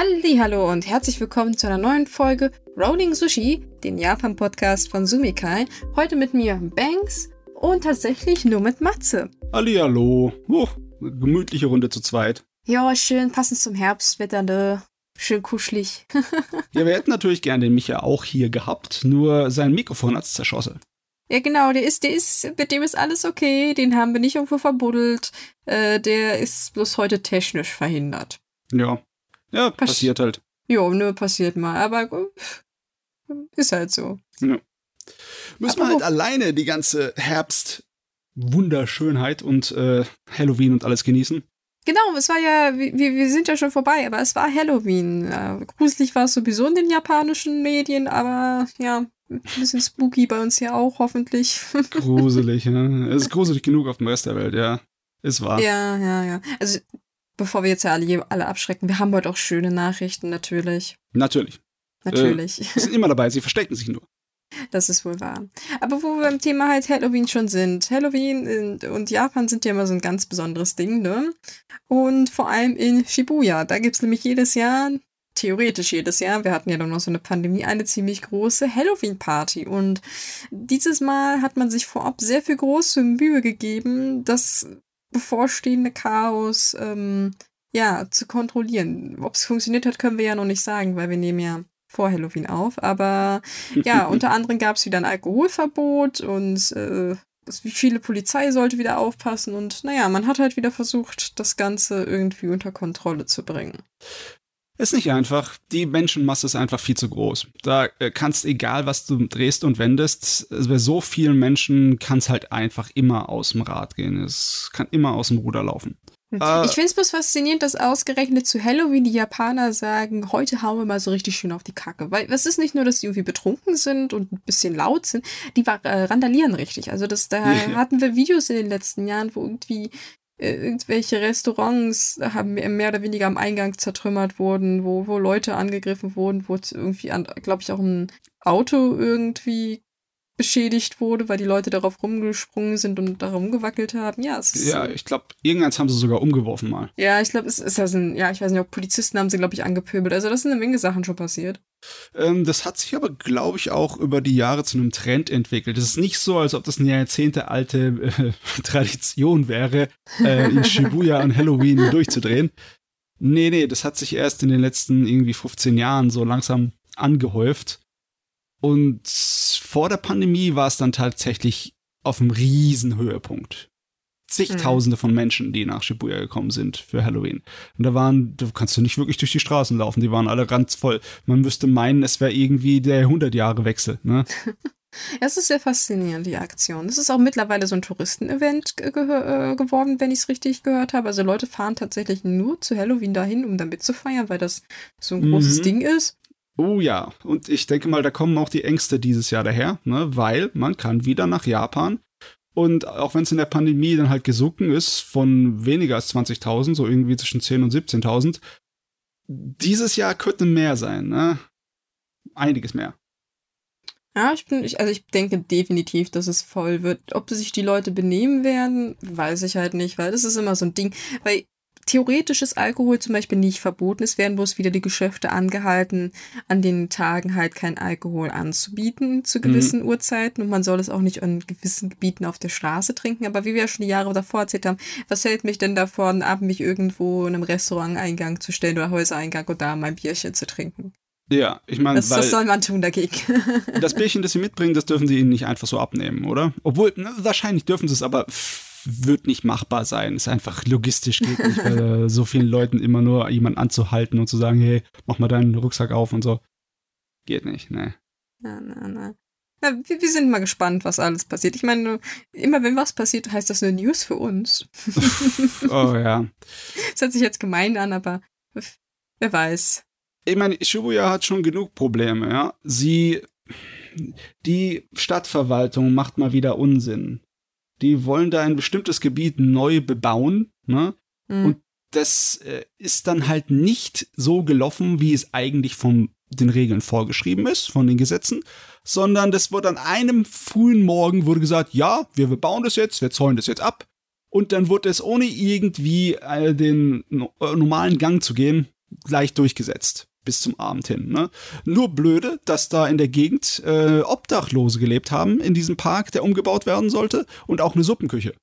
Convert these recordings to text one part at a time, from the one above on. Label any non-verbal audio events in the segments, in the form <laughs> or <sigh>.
Hallo und herzlich willkommen zu einer neuen Folge Rolling Sushi, dem Japan-Podcast von Sumikai. Heute mit mir Banks und tatsächlich nur mit Matze. Hallihallo. Oh, gemütliche Runde zu zweit. Ja, schön passend zum Herbstwetter, ne? Schön kuschelig. <laughs> ja, wir hätten natürlich gern den Micha auch hier gehabt, nur sein Mikrofon hat's zerschossen. Ja, genau, der ist, der ist, mit dem ist alles okay, den haben wir nicht irgendwo verbuddelt. Äh, der ist bloß heute technisch verhindert. Ja. Ja, Pass passiert halt. Jo, ne, passiert mal, aber ist halt so. Ja. Müssen wir halt alleine die ganze Herbst-Wunderschönheit und äh, Halloween und alles genießen. Genau, es war ja, wir, wir sind ja schon vorbei, aber es war Halloween. Äh, gruselig war es sowieso in den japanischen Medien, aber ja, ein bisschen spooky bei uns ja auch, hoffentlich. <laughs> gruselig, ne? Es ist gruselig genug auf dem Rest der Welt, ja. Ist wahr. Ja, ja, ja. Also, bevor wir jetzt ja alle, alle abschrecken, wir haben heute auch schöne Nachrichten, natürlich. Natürlich. Natürlich. Äh, sie sind immer dabei, sie verstecken sich nur. Das ist wohl wahr. Aber wo wir beim Thema halt Halloween schon sind. Halloween und Japan sind ja immer so ein ganz besonderes Ding, ne? Und vor allem in Shibuya. Da gibt es nämlich jedes Jahr theoretisch jedes Jahr, wir hatten ja dann noch so eine Pandemie, eine ziemlich große Halloween-Party. Und dieses Mal hat man sich vorab sehr viel große Mühe gegeben, das bevorstehende Chaos ähm, ja zu kontrollieren. Ob es funktioniert hat, können wir ja noch nicht sagen, weil wir nehmen ja vor Halloween auf. Aber ja, <laughs> unter anderem gab es wieder ein Alkoholverbot und äh, wie viele Polizei sollte wieder aufpassen und naja, man hat halt wieder versucht, das Ganze irgendwie unter Kontrolle zu bringen. Ist nicht einfach. Die Menschenmasse ist einfach viel zu groß. Da äh, kannst, egal was du drehst und wendest, bei so vielen Menschen kann es halt einfach immer aus dem Rad gehen. Es kann immer aus dem Ruder laufen. Äh, ich finde es bloß faszinierend, dass ausgerechnet zu Halloween die Japaner sagen, heute hauen wir mal so richtig schön auf die Kacke. Weil es ist nicht nur, dass die irgendwie betrunken sind und ein bisschen laut sind, die äh, randalieren richtig. Also das, da <laughs> hatten wir Videos in den letzten Jahren, wo irgendwie irgendwelche Restaurants haben mehr oder weniger am Eingang zertrümmert wurden, wo, wo Leute angegriffen wurden, wo irgendwie, glaube ich, auch ein Auto irgendwie beschädigt wurde, weil die Leute darauf rumgesprungen sind und da rumgewackelt haben. Ja, es ist, ja ich glaube, irgendeins haben sie sogar umgeworfen mal. Ja, ich glaube, es ist ja, ein, ja, ich weiß nicht, auch Polizisten haben sie, glaube ich, angepöbelt. Also das sind eine Menge Sachen schon passiert. Ähm, das hat sich aber, glaube ich, auch über die Jahre zu einem Trend entwickelt. Es ist nicht so, als ob das eine jahrzehntealte äh, <laughs> Tradition wäre, äh, in Shibuya an Halloween durchzudrehen. Nee, nee, das hat sich erst in den letzten irgendwie 15 Jahren so langsam angehäuft. Und vor der Pandemie war es dann tatsächlich auf einem riesen Höhepunkt. Zigtausende mhm. von Menschen, die nach Shibuya gekommen sind für Halloween. Und da waren, da kannst du nicht wirklich durch die Straßen laufen, die waren alle ganz voll. Man müsste meinen, es wäre irgendwie der 100-Jahre-Wechsel, ne? <laughs> Es ist sehr faszinierend, die Aktion. Das ist auch mittlerweile so ein Touristenevent ge äh, geworden, wenn ich es richtig gehört habe. Also Leute fahren tatsächlich nur zu Halloween dahin, um damit zu feiern, weil das so ein großes mhm. Ding ist. Oh ja, und ich denke mal, da kommen auch die Ängste dieses Jahr daher, ne? weil man kann wieder nach Japan. Und auch wenn es in der Pandemie dann halt gesunken ist von weniger als 20.000, so irgendwie zwischen 10.000 und 17.000, dieses Jahr könnte mehr sein, ne? Einiges mehr. Ja, ich bin, also ich denke definitiv, dass es voll wird. Ob sich die Leute benehmen werden, weiß ich halt nicht, weil das ist immer so ein Ding. Weil Theoretisch ist Alkohol zum Beispiel nicht verboten. Es werden bloß wieder die Geschäfte angehalten, an den Tagen halt kein Alkohol anzubieten zu gewissen mhm. Uhrzeiten. Und man soll es auch nicht in gewissen Gebieten auf der Straße trinken. Aber wie wir ja schon die Jahre davor erzählt haben, was hält mich denn davon ab, mich irgendwo in einem Restaurant-Eingang zu stellen oder Häusereingang und da mein Bierchen zu trinken? Ja, ich meine, was, was soll man tun dagegen? das Bierchen, das sie mitbringen, das dürfen sie ihnen nicht einfach so abnehmen, oder? Obwohl, ne, wahrscheinlich dürfen sie es, aber wird nicht machbar sein. Ist einfach logistisch geht nicht, bei äh, so vielen Leuten immer nur jemanden anzuhalten und zu sagen, hey, mach mal deinen Rucksack auf und so. Geht nicht, ne. Na, na, na. Na, wir, wir, sind mal gespannt, was alles passiert. Ich meine, immer wenn was passiert, heißt das eine News für uns. oh ja. <laughs> Das hört sich jetzt gemein an, aber wer weiß. Ich meine, Shibuya hat schon genug Probleme, ja. Sie, die Stadtverwaltung macht mal wieder Unsinn die wollen da ein bestimmtes Gebiet neu bebauen, ne? Mhm. Und das äh, ist dann halt nicht so gelaufen, wie es eigentlich von den Regeln vorgeschrieben ist, von den Gesetzen, sondern das wurde an einem frühen Morgen wurde gesagt, ja, wir bauen das jetzt, wir zäunen das jetzt ab. Und dann wurde es ohne irgendwie äh, den äh, normalen Gang zu gehen, leicht durchgesetzt bis zum Abend hin. Ne? Nur blöde, dass da in der Gegend äh, Obdachlose gelebt haben in diesem Park, der umgebaut werden sollte und auch eine Suppenküche.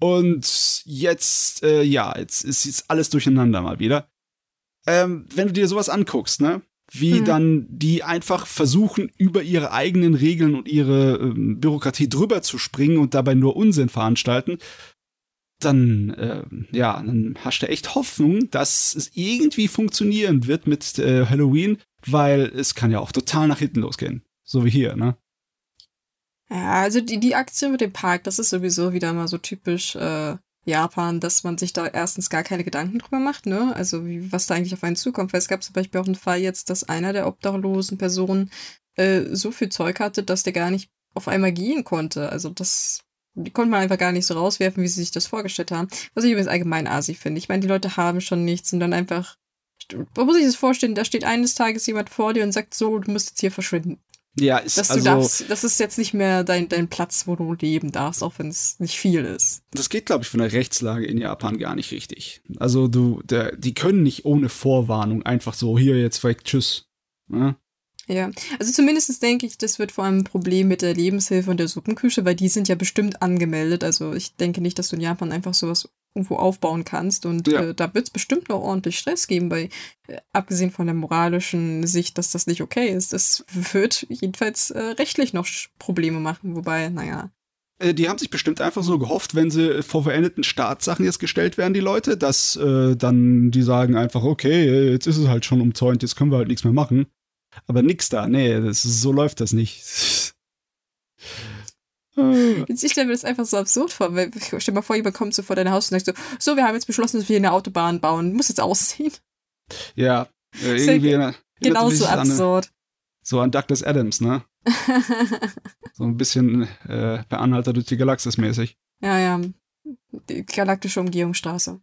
Und jetzt, äh, ja, jetzt ist jetzt alles durcheinander mal wieder. Ähm, wenn du dir sowas anguckst, ne? Wie mhm. dann die einfach versuchen, über ihre eigenen Regeln und ihre ähm, Bürokratie drüber zu springen und dabei nur Unsinn veranstalten, dann, äh, ja, dann hast du echt Hoffnung, dass es irgendwie funktionieren wird mit äh, Halloween, weil es kann ja auch total nach hinten losgehen. So wie hier, ne? Ja, also die, die Aktion mit dem Park, das ist sowieso wieder mal so typisch äh, Japan, dass man sich da erstens gar keine Gedanken drüber macht, ne? Also wie, was da eigentlich auf einen zukommt. Weil es gab zum Beispiel auch einen Fall jetzt, dass einer der obdachlosen Personen äh, so viel Zeug hatte, dass der gar nicht auf einmal gehen konnte. Also das die konnte man einfach gar nicht so rauswerfen, wie sie sich das vorgestellt haben. Was ich übrigens allgemein asi finde. Ich meine, die Leute haben schon nichts und dann einfach. Man muss sich das vorstellen, da steht eines Tages jemand vor dir und sagt so, du musst jetzt hier verschwinden. Ja, ist Dass also, darfst, das ist jetzt nicht mehr dein, dein Platz, wo du leben darfst, auch wenn es nicht viel ist. Das geht, glaube ich, von der Rechtslage in Japan gar nicht richtig. Also du, der, die können nicht ohne Vorwarnung einfach so, hier jetzt weg, tschüss. Ja? Ja, also zumindest denke ich, das wird vor allem ein Problem mit der Lebenshilfe und der Suppenküche, weil die sind ja bestimmt angemeldet. Also ich denke nicht, dass du in Japan einfach sowas irgendwo aufbauen kannst. Und ja. äh, da wird es bestimmt noch ordentlich Stress geben, weil äh, abgesehen von der moralischen Sicht, dass das nicht okay ist, das wird jedenfalls äh, rechtlich noch Probleme machen. Wobei, naja. Äh, die haben sich bestimmt einfach so gehofft, wenn sie vor verendeten Staatssachen jetzt gestellt werden, die Leute, dass äh, dann die sagen einfach, okay, jetzt ist es halt schon umzäunt, jetzt können wir halt nichts mehr machen. Aber nix da, nee, das, so läuft das nicht. <laughs> Ich stelle mir das einfach so absurd vor. Weil, stell dir mal vor, jemand kommt so vor dein Haus und sagt so, so, wir haben jetzt beschlossen, dass wir hier eine Autobahn bauen. Muss jetzt ausziehen. Ja, <laughs> äh, irgendwie. Ja genauso absurd. An, so an Douglas Adams, ne? <laughs> so ein bisschen äh, bei Anhalter durch die Galaxis mäßig. Ja, ja. Die galaktische Umgehungsstraße.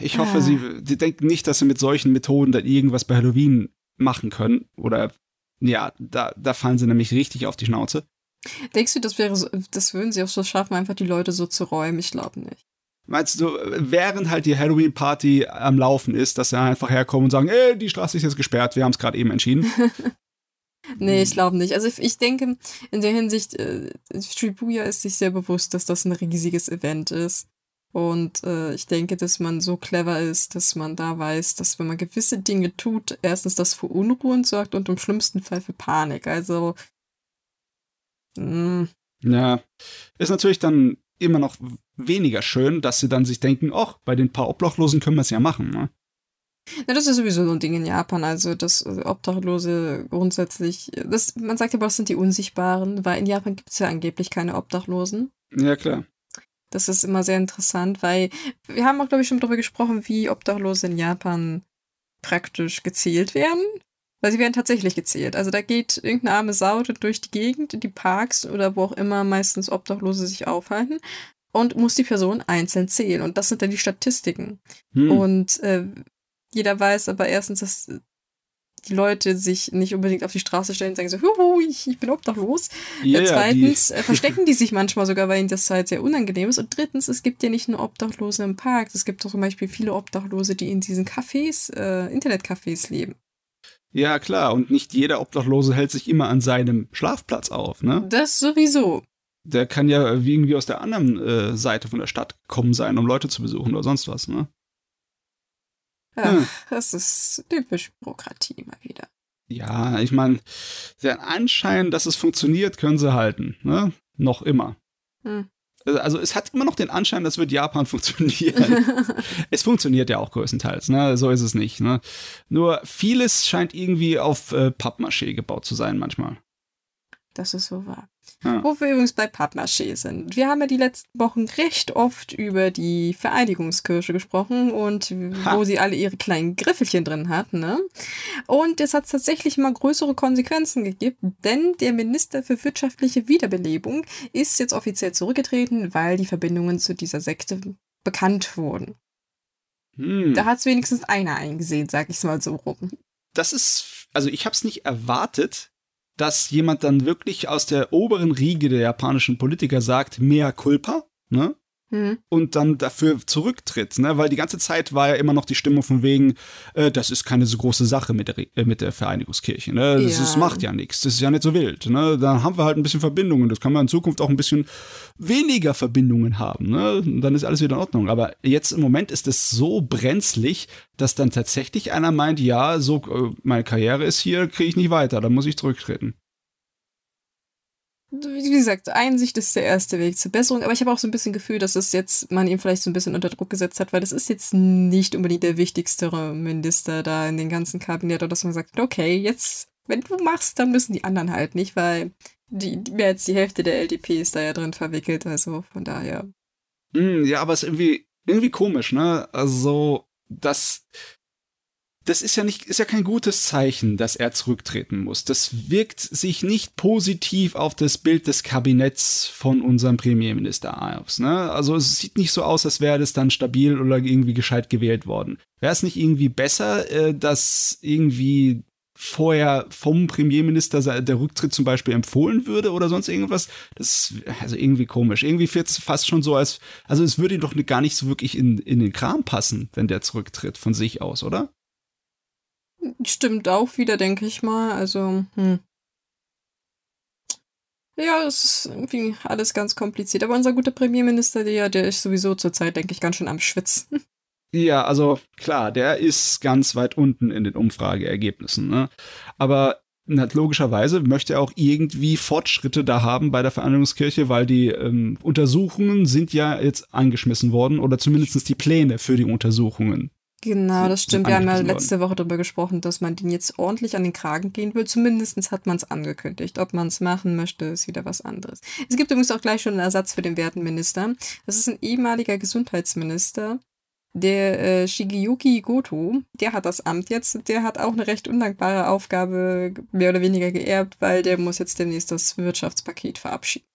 Ich hoffe, ah. sie, sie denken nicht, dass sie mit solchen Methoden dann irgendwas bei Halloween machen können. Oder ja, da, da fallen sie nämlich richtig auf die Schnauze. Denkst du, das wäre so, das würden sie auch so schaffen, einfach die Leute so zu räumen? Ich glaube nicht. Meinst du, während halt die Halloween-Party am Laufen ist, dass sie einfach herkommen und sagen, ey, die Straße ist jetzt gesperrt, wir haben es gerade eben entschieden? <laughs> nee, ich glaube nicht. Also ich denke, in der Hinsicht, äh, Shibuya ist sich sehr bewusst, dass das ein riesiges Event ist. Und äh, ich denke, dass man so clever ist, dass man da weiß, dass wenn man gewisse Dinge tut, erstens das für Unruhen sorgt und im schlimmsten Fall für Panik. Also. Mh. Hm. Ja, ist natürlich dann immer noch weniger schön, dass sie dann sich denken, ach, bei den paar Obdachlosen können wir es ja machen. Ne? Na, das ist sowieso so ein Ding in Japan, also dass äh, Obdachlose grundsätzlich, das, man sagt aber, das sind die Unsichtbaren, weil in Japan gibt es ja angeblich keine Obdachlosen. Ja, klar. Das ist immer sehr interessant, weil wir haben auch, glaube ich, schon darüber gesprochen, wie Obdachlose in Japan praktisch gezählt werden. Weil sie werden tatsächlich gezählt. Also da geht irgendeine arme Sau durch die Gegend, in die Parks oder wo auch immer meistens Obdachlose sich aufhalten und muss die Person einzeln zählen. Und das sind dann die Statistiken. Hm. Und äh, jeder weiß aber erstens, dass die Leute sich nicht unbedingt auf die Straße stellen und sagen so, Huhu, ich, ich bin obdachlos. Yeah, Zweitens die. Äh, verstecken die <laughs> sich manchmal sogar, weil ihnen das halt sehr unangenehm ist. Und drittens, es gibt ja nicht nur Obdachlose im Park, es gibt auch zum Beispiel viele Obdachlose, die in diesen Cafés, äh, Internetcafés leben. Ja, klar, und nicht jeder Obdachlose hält sich immer an seinem Schlafplatz auf, ne? Das sowieso. Der kann ja irgendwie aus der anderen äh, Seite von der Stadt kommen sein, um Leute zu besuchen oder sonst was, ne? Ja, hm. Das ist typisch Bürokratie mal wieder. Ja, ich meine, den Anschein, dass es funktioniert, können sie halten. Ne? Noch immer. Hm. Also es hat immer noch den Anschein, dass wird Japan <laughs> funktionieren. <laughs> es funktioniert ja auch größtenteils, ne? So ist es nicht. Ne? Nur vieles scheint irgendwie auf äh, Pappmaché gebaut zu sein manchmal. Das ist so wahr. Ja. Wo wir übrigens bei Pappmaché sind. Wir haben ja die letzten Wochen recht oft über die Vereinigungskirche gesprochen und ha. wo sie alle ihre kleinen Griffelchen drin hatten. Ne? Und es hat tatsächlich mal größere Konsequenzen gegeben, denn der Minister für wirtschaftliche Wiederbelebung ist jetzt offiziell zurückgetreten, weil die Verbindungen zu dieser Sekte bekannt wurden. Hm. Da hat es wenigstens einer eingesehen, sag ich mal so rum. Das ist, also ich habe es nicht erwartet, dass jemand dann wirklich aus der oberen Riege der japanischen Politiker sagt, mea culpa, ne? Mhm. und dann dafür zurücktritt, ne? Weil die ganze Zeit war ja immer noch die Stimmung von wegen, äh, das ist keine so große Sache mit der, äh, mit der Vereinigungskirche, ne? Das, ja. das macht ja nichts, das ist ja nicht so wild, ne? Dann haben wir halt ein bisschen Verbindungen, das kann man in Zukunft auch ein bisschen weniger Verbindungen haben, ne? Und dann ist alles wieder in Ordnung. Aber jetzt im Moment ist es so brenzlig, dass dann tatsächlich einer meint, ja, so äh, meine Karriere ist hier, kriege ich nicht weiter, da muss ich zurücktreten wie gesagt, Einsicht ist der erste Weg zur Besserung, aber ich habe auch so ein bisschen Gefühl, dass es jetzt man ihn vielleicht so ein bisschen unter Druck gesetzt hat, weil das ist jetzt nicht unbedingt der wichtigste Minister da in den ganzen Kabinett, oder dass man sagt, okay, jetzt, wenn du machst, dann müssen die anderen halt nicht, weil die, mehr als die Hälfte der LDP ist da ja drin verwickelt, also von daher. Mm, ja, aber es ist irgendwie, irgendwie komisch, ne? Also, das, das ist ja nicht, ist ja kein gutes Zeichen, dass er zurücktreten muss. Das wirkt sich nicht positiv auf das Bild des Kabinetts von unserem Premierminister aus. Ne? Also es sieht nicht so aus, als wäre das dann stabil oder irgendwie gescheit gewählt worden. Wäre es nicht irgendwie besser, äh, dass irgendwie vorher vom Premierminister der Rücktritt zum Beispiel empfohlen würde oder sonst irgendwas. Das ist also irgendwie komisch. Irgendwie wird es fast schon so, als, also es würde ihm doch gar nicht so wirklich in, in den Kram passen, wenn der zurücktritt von sich aus, oder? Stimmt auch wieder, denke ich mal. Also, hm. Ja, es ist irgendwie alles ganz kompliziert. Aber unser guter Premierminister, der, der ist sowieso zurzeit, denke ich, ganz schön am Schwitzen. <laughs> Ja, also klar, der ist ganz weit unten in den Umfrageergebnissen. Ne? Aber logischerweise möchte er auch irgendwie Fortschritte da haben bei der Vereinigungskirche, weil die ähm, Untersuchungen sind ja jetzt angeschmissen worden oder zumindest die Pläne für die Untersuchungen Genau, das stimmt. Wir haben ja letzte Woche darüber gesprochen, dass man den jetzt ordentlich an den Kragen gehen will. Zumindest hat man es angekündigt. Ob man es machen möchte, ist wieder was anderes. Es gibt übrigens auch gleich schon einen Ersatz für den Wertenminister. Das ist ein ehemaliger Gesundheitsminister, der äh, Shigeyuki Goto. Der hat das Amt jetzt. Der hat auch eine recht undankbare Aufgabe mehr oder weniger geerbt, weil der muss jetzt demnächst das Wirtschaftspaket verabschieden.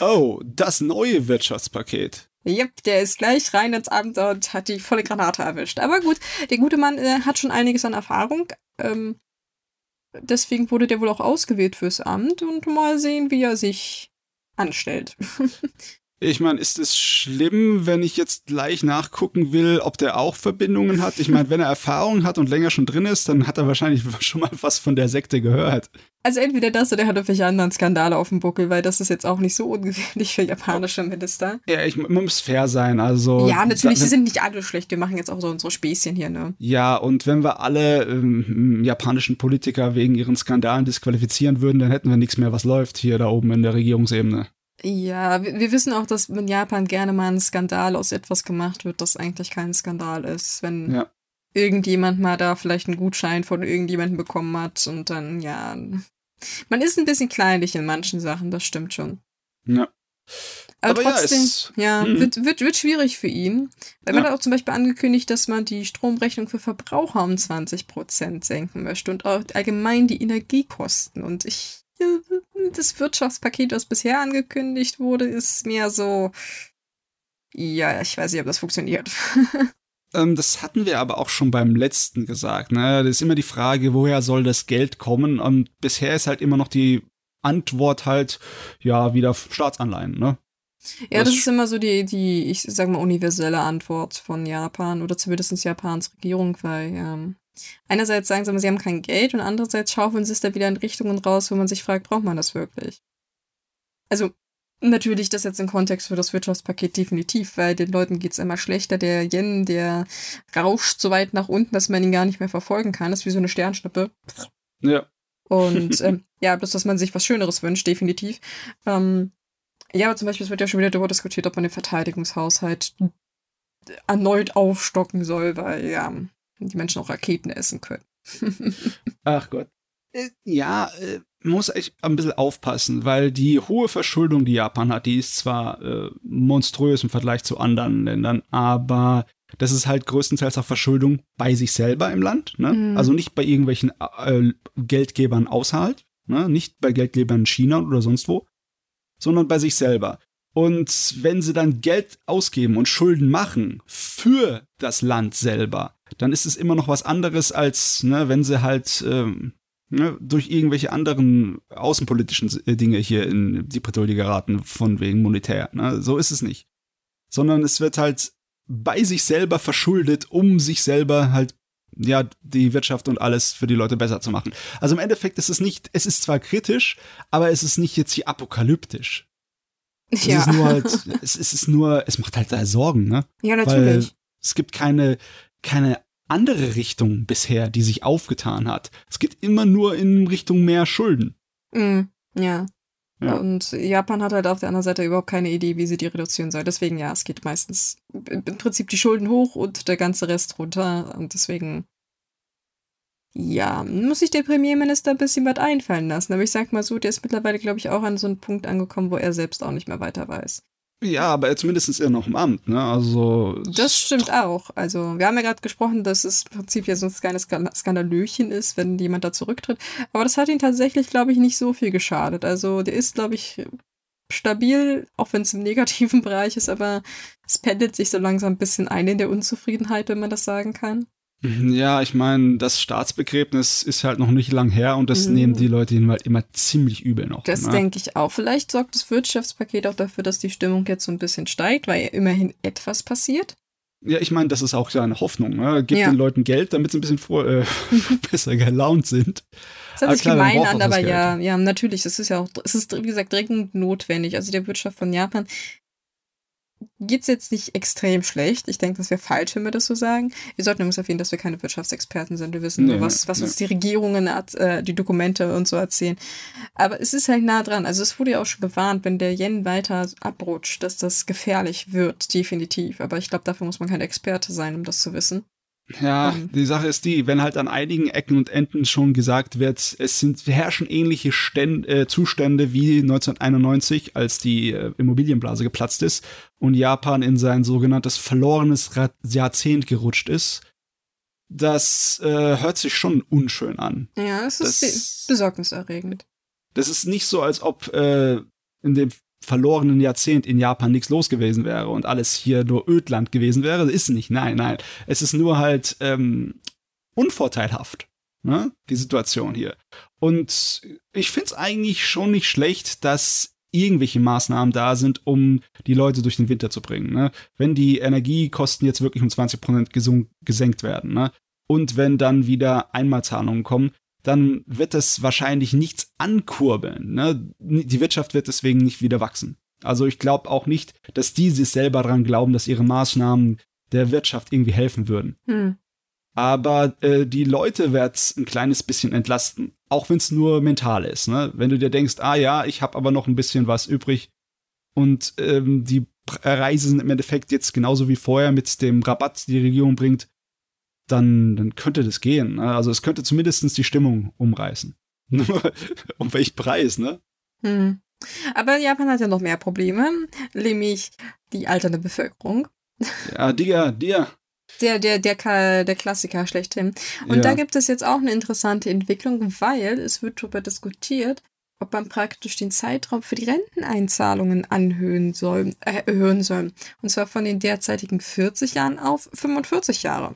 Oh, das neue Wirtschaftspaket. Yep, der ist gleich rein ins Amt und hat die volle Granate erwischt. Aber gut, der gute Mann äh, hat schon einiges an Erfahrung. Ähm, deswegen wurde der wohl auch ausgewählt fürs Amt und mal sehen, wie er sich anstellt. <laughs> Ich meine, ist es schlimm, wenn ich jetzt gleich nachgucken will, ob der auch Verbindungen hat? Ich meine, wenn er Erfahrung hat und länger schon drin ist, dann hat er wahrscheinlich <laughs> schon mal was von der Sekte gehört. Also entweder das oder er hat irgendwelche anderen Skandale auf dem Buckel, weil das ist jetzt auch nicht so ungewöhnlich für japanische Minister. Ja, ich, man muss fair sein, also. Ja, natürlich, die sind nicht alle schlecht. Wir machen jetzt auch so unsere Späßchen hier, ne? Ja, und wenn wir alle ähm, japanischen Politiker wegen ihren Skandalen disqualifizieren würden, dann hätten wir nichts mehr, was läuft hier da oben in der Regierungsebene. Ja, wir, wir wissen auch, dass in Japan gerne mal ein Skandal aus etwas gemacht wird, das eigentlich kein Skandal ist. Wenn ja. irgendjemand mal da vielleicht einen Gutschein von irgendjemandem bekommen hat und dann, ja. Man ist ein bisschen kleinlich in manchen Sachen, das stimmt schon. Ja. Aber, Aber trotzdem, ja, es, ja mhm. wird, wird, wird schwierig für ihn. Weil ja. man hat auch zum Beispiel angekündigt, dass man die Stromrechnung für Verbraucher um 20 Prozent senken möchte und auch allgemein die Energiekosten. Und ich das Wirtschaftspaket, was bisher angekündigt wurde, ist mehr so, ja, ich weiß nicht, ob das funktioniert. <laughs> Ähm, das hatten wir aber auch schon beim letzten gesagt. Ne? Das ist immer die Frage, woher soll das Geld kommen? Und bisher ist halt immer noch die Antwort halt, ja, wieder Staatsanleihen, ne? Ja, das, das ist immer so die, die, ich sag mal, universelle Antwort von Japan oder zumindest Japans Regierung, weil ähm, einerseits sagen sie immer, sie haben kein Geld und andererseits schaufeln sie es da wieder in Richtungen raus, wo man sich fragt, braucht man das wirklich? Also, natürlich das jetzt im Kontext für das Wirtschaftspaket definitiv, weil den Leuten geht's immer schlechter. Der Yen, der rauscht so weit nach unten, dass man ihn gar nicht mehr verfolgen kann. Das ist wie so eine Sternschnuppe. Ja. Und <laughs> ähm, ja, bloß, dass man sich was Schöneres wünscht, definitiv. Ähm, ja, aber zum Beispiel, es wird ja schon wieder darüber diskutiert, ob man den Verteidigungshaushalt erneut aufstocken soll, weil ja, die Menschen auch Raketen essen können. <laughs> Ach Gott. Äh, ja, äh, muss echt ein bisschen aufpassen, weil die hohe Verschuldung, die Japan hat, die ist zwar äh, monströs im Vergleich zu anderen Ländern, aber das ist halt größtenteils auch Verschuldung bei sich selber im Land, ne? Mhm. also nicht bei irgendwelchen äh, Geldgebern außerhalb, ne? nicht bei Geldgebern in China oder sonst wo, sondern bei sich selber. Und wenn sie dann Geld ausgeben und Schulden machen für das Land selber, dann ist es immer noch was anderes, als ne, wenn sie halt ähm, ne, durch irgendwelche anderen außenpolitischen äh, Dinge hier in die Bredouille geraten, von wegen monetär. Ne? So ist es nicht. sondern es wird halt bei sich selber verschuldet, um sich selber halt ja, die Wirtschaft und alles für die Leute besser zu machen. Also im Endeffekt ist es nicht, es ist zwar kritisch, aber es ist nicht jetzt hier apokalyptisch. Es ja. ist nur halt, <laughs> es, ist nur, es macht halt da Sorgen, ne? ja, Weil natürlich. es gibt keine, keine andere Richtung bisher, die sich aufgetan hat. Es geht immer nur in Richtung mehr Schulden. Mm, ja. Ja. Und Japan hat halt auf der anderen Seite überhaupt keine Idee, wie sie die reduzieren soll. Deswegen, ja, es geht meistens im im Prinzip die Schulden hoch und der ganze Rest runter. Und deswegen, ja, muss sich der Premierminister ein bisschen was einfallen lassen. Aber ich sag mal so, der ist mittlerweile, glaube ich, auch an so einen Punkt angekommen, wo er selbst auch nicht mehr weiter weiß. Ja, aber er zumindest ist er noch im Amt, ne? Also. Das stimmt auch. Also, wir haben ja gerade gesprochen, dass es im Prinzip ja so ein kleines Skandal- Skandalöchen ist, wenn jemand da zurücktritt. Aber das hat ihn tatsächlich, glaube ich, nicht so viel geschadet. Also, der ist, glaube ich, stabil, auch wenn es im negativen <laughs> Bereich ist, aber es pendelt sich so langsam ein bisschen ein in der Unzufriedenheit, wenn man das sagen kann. Ja, ich meine, das Staatsbegräbnis ist halt noch nicht lang her und das Mhm. nehmen die Leute ihm halt immer ziemlich übel noch. Das ne? denke ich auch. Vielleicht sorgt das Wirtschaftspaket auch dafür, dass die Stimmung jetzt so ein bisschen steigt, weil immerhin etwas passiert. Ja, ich meine, das ist auch seine Hoffnung. Ne? Gibt Ja. den Leuten Geld, damit sie ein bisschen vor, äh, <laughs> besser gelaunt sind. Das hört Aber sich gemein an, aber ja, ja, natürlich, es ist ja auch, es ist, wie gesagt, dringend notwendig. Also der Wirtschaft von Japan geht's jetzt nicht extrem schlecht. Ich denke, das wäre falsch, wenn wir das so sagen. Wir sollten übrigens erwähnen, dass wir keine Wirtschaftsexperten sind. Wir wissen nur, Nee, was, was nee. uns die Regierungen, äh, die Dokumente und so erzählen. Aber es ist halt nah dran. Also es wurde ja auch schon gewarnt, wenn der Yen weiter abrutscht, dass das gefährlich wird, definitiv. Aber ich glaube, dafür muss man kein Experte sein, um das zu wissen. Ja, Mhm. die Sache ist die, wenn halt an einigen Ecken und Enden schon gesagt wird, es sind herrschen ähnliche Ständ, äh, Zustände wie 1991, als die äh, Immobilienblase geplatzt ist und Japan in sein sogenanntes verlorenes Ra Jahrzehnt gerutscht ist, das äh, hört sich schon unschön an. Ja, es ist Das- besorgniserregend. Das ist nicht so, als ob äh, in dem verlorenen Jahrzehnt in Japan nichts los gewesen wäre und alles hier nur Ödland gewesen wäre. Ist nicht, nein, nein. Es ist nur halt ähm, unvorteilhaft, ne? Die Situation hier. Und ich find's eigentlich schon nicht schlecht, dass irgendwelche Maßnahmen da sind, um die Leute durch den Winter zu bringen. Ne? Wenn die Energiekosten jetzt wirklich um 20% gesunk- gesenkt werden, ne? und wenn dann wieder Einmalzahlungen kommen, dann wird es wahrscheinlich nichts ankurbeln. Ne? Die Wirtschaft wird deswegen nicht wieder wachsen. Also ich glaube auch nicht, dass die sich selber daran glauben, dass ihre Maßnahmen der Wirtschaft irgendwie helfen würden. Hm. Aber äh, die Leute wird's ein kleines bisschen entlasten, auch wenn es nur mental ist. Ne? Wenn du dir denkst, ah ja, ich habe aber noch ein bisschen was übrig und ähm, die Reise sind im Endeffekt jetzt genauso wie vorher mit dem Rabatt, die die Regierung bringt, dann, dann könnte das gehen. Ne? Also es könnte zumindest die Stimmung umreißen. Nur <laughs> um welchen Preis, ne? Hm. Aber Japan hat ja noch mehr Probleme, nämlich die alternde Bevölkerung. Ja, Digga, dir. Der, der, der, der Klassiker schlechthin. Und ja. da gibt es jetzt auch eine interessante Entwicklung, weil es wird darüber diskutiert, ob man praktisch den Zeitraum für die Renteneinzahlungen anhöhen soll, äh, erhöhen soll. Und zwar von den derzeitigen 40 Jahren auf 45 Jahre.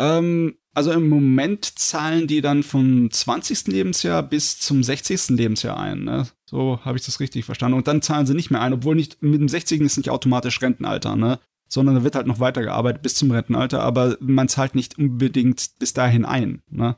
Ähm, also im Moment zahlen die dann vom 20. Lebensjahr bis zum 60. Lebensjahr ein. Ne? So habe ich das richtig verstanden. Und dann zahlen sie nicht mehr ein, obwohl nicht mit dem 60. ist nicht automatisch Rentenalter, ne? Sondern da wird halt noch weitergearbeitet bis zum Rentenalter, aber man zahlt nicht unbedingt bis dahin ein. Ne?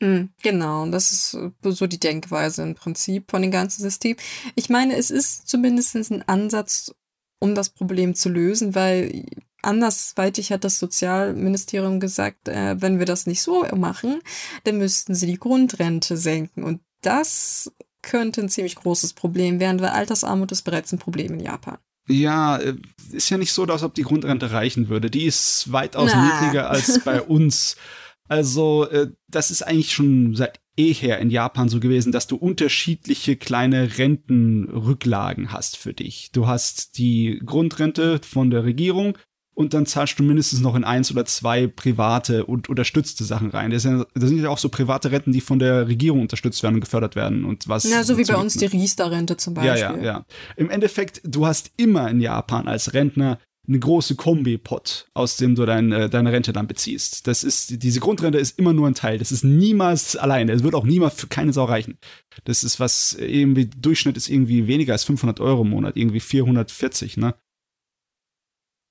Mm, Genau, das ist so die Denkweise im Prinzip von dem ganzen System. Ich meine, es ist zumindest ein Ansatz, um das Problem zu lösen, weil andersweitig hat das Sozialministerium gesagt, äh, wenn wir das nicht so machen, dann müssten sie die Grundrente senken. Und das könnte ein ziemlich großes Problem werden, weil Altersarmut ist bereits ein Problem in Japan. Ja, äh, ist ja nicht so, als ob die Grundrente reichen würde. Die ist weitaus Na. niedriger als <laughs> bei uns. Also, äh, das ist eigentlich schon seit eher in Japan so gewesen, dass du unterschiedliche kleine Rentenrücklagen hast für dich. Du hast die Grundrente von der Regierung und dann zahlst du mindestens noch in eins oder zwei private und unterstützte Sachen rein. Das, sind ja, das sind ja auch so private Renten, die von der Regierung unterstützt werden und gefördert werden und was. Na, so wie bei uns die Riester-Rente zum Ja, Beispiel. ja, ja. Im Endeffekt, du hast immer in Japan als Rentner eine große Kombi-Pot, aus dem du dein, äh, deine Rente dann beziehst. Das ist, diese Grundrente ist immer nur ein Teil. Das ist niemals alleine. Es wird auch niemals für keine Sau reichen. Das ist was, irgendwie, Durchschnitt ist irgendwie weniger als 500 Euro im Monat, irgendwie 440, ne?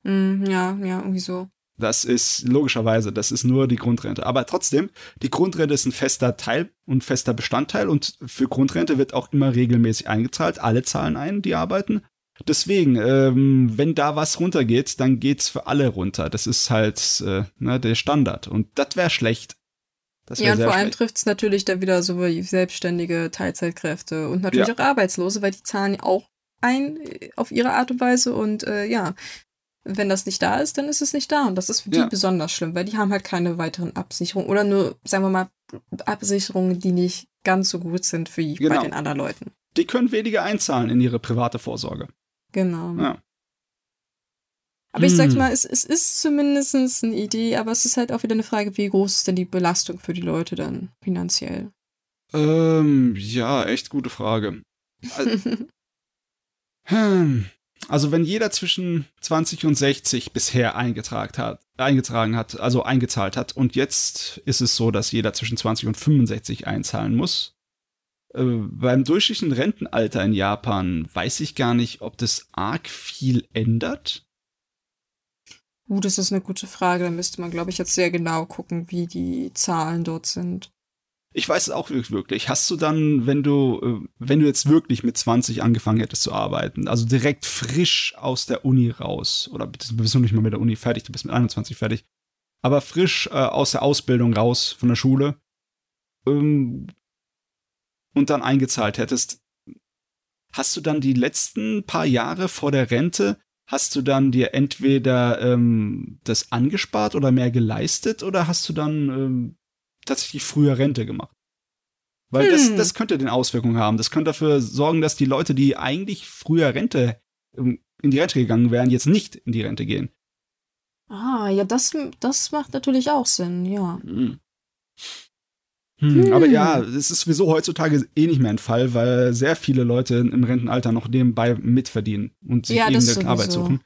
Mm, ja, ja, irgendwie so. Das ist logischerweise, das ist nur die Grundrente. Aber trotzdem, die Grundrente ist ein fester Teil und fester Bestandteil und für Grundrente wird auch immer regelmäßig eingezahlt. Alle zahlen ein, die arbeiten. Deswegen, ähm, wenn da was runtergeht, dann geht's für alle runter. Das ist halt äh, ne, der Standard. Und das wäre schlecht. Das wär ja, und vor allem trifft es natürlich dann wieder so wie selbstständige Teilzeitkräfte und natürlich ja. auch Arbeitslose, weil die zahlen auch ein äh, auf ihre Art und Weise. Und äh, ja, wenn das nicht da ist, dann ist es nicht da. Und das ist für die ja. besonders schlimm, weil die haben halt keine weiteren Absicherungen oder nur, sagen wir mal, Absicherungen, die nicht ganz so gut sind wie genau. bei den anderen Leuten. Die können weniger einzahlen in ihre private Vorsorge. Genau. Ja. Aber hm. ich sag's mal, es, es ist zumindest eine Idee, aber es ist halt auch wieder eine Frage, wie groß ist denn die Belastung für die Leute dann finanziell? Ähm, ja, echt gute Frage. Also, <laughs> hm. Also wenn jeder zwischen 20 und 60 bisher eingetragen hat, eingetragen hat, also eingezahlt hat, und jetzt ist es so, dass jeder zwischen 20 und 65 einzahlen muss. Äh, beim durchschnittlichen Rentenalter in Japan weiß ich gar nicht, ob das arg viel ändert. Uh, das ist eine gute Frage. Da müsste man, glaube ich, jetzt sehr genau gucken, wie die Zahlen dort sind. Ich weiß es auch wirklich. Hast du dann, wenn du, äh, wenn du jetzt wirklich mit 20 angefangen hättest zu arbeiten, also direkt frisch aus der Uni raus, oder du bist noch nicht mal mit der Uni fertig, du bist mit 21 fertig, aber frisch äh, aus der Ausbildung raus von der Schule ähm, und dann eingezahlt hättest, hast du dann die letzten paar Jahre vor der Rente, hast du dann dir entweder ähm, das angespart oder mehr geleistet oder hast du dann ähm, tatsächlich früher Rente gemacht. Weil hm. das, das könnte den Auswirkungen haben. Das könnte dafür sorgen, dass die Leute, die eigentlich früher Rente ähm, in die Rente gegangen wären, jetzt nicht in die Rente gehen. Ah, ja, das, das macht natürlich auch Sinn, ja. Hm. Hm, hm. Aber ja, es ist sowieso heutzutage eh nicht mehr ein Fall, weil sehr viele Leute im Rentenalter noch nebenbei mitverdienen und sich ja, irgendeine Arbeit suchen.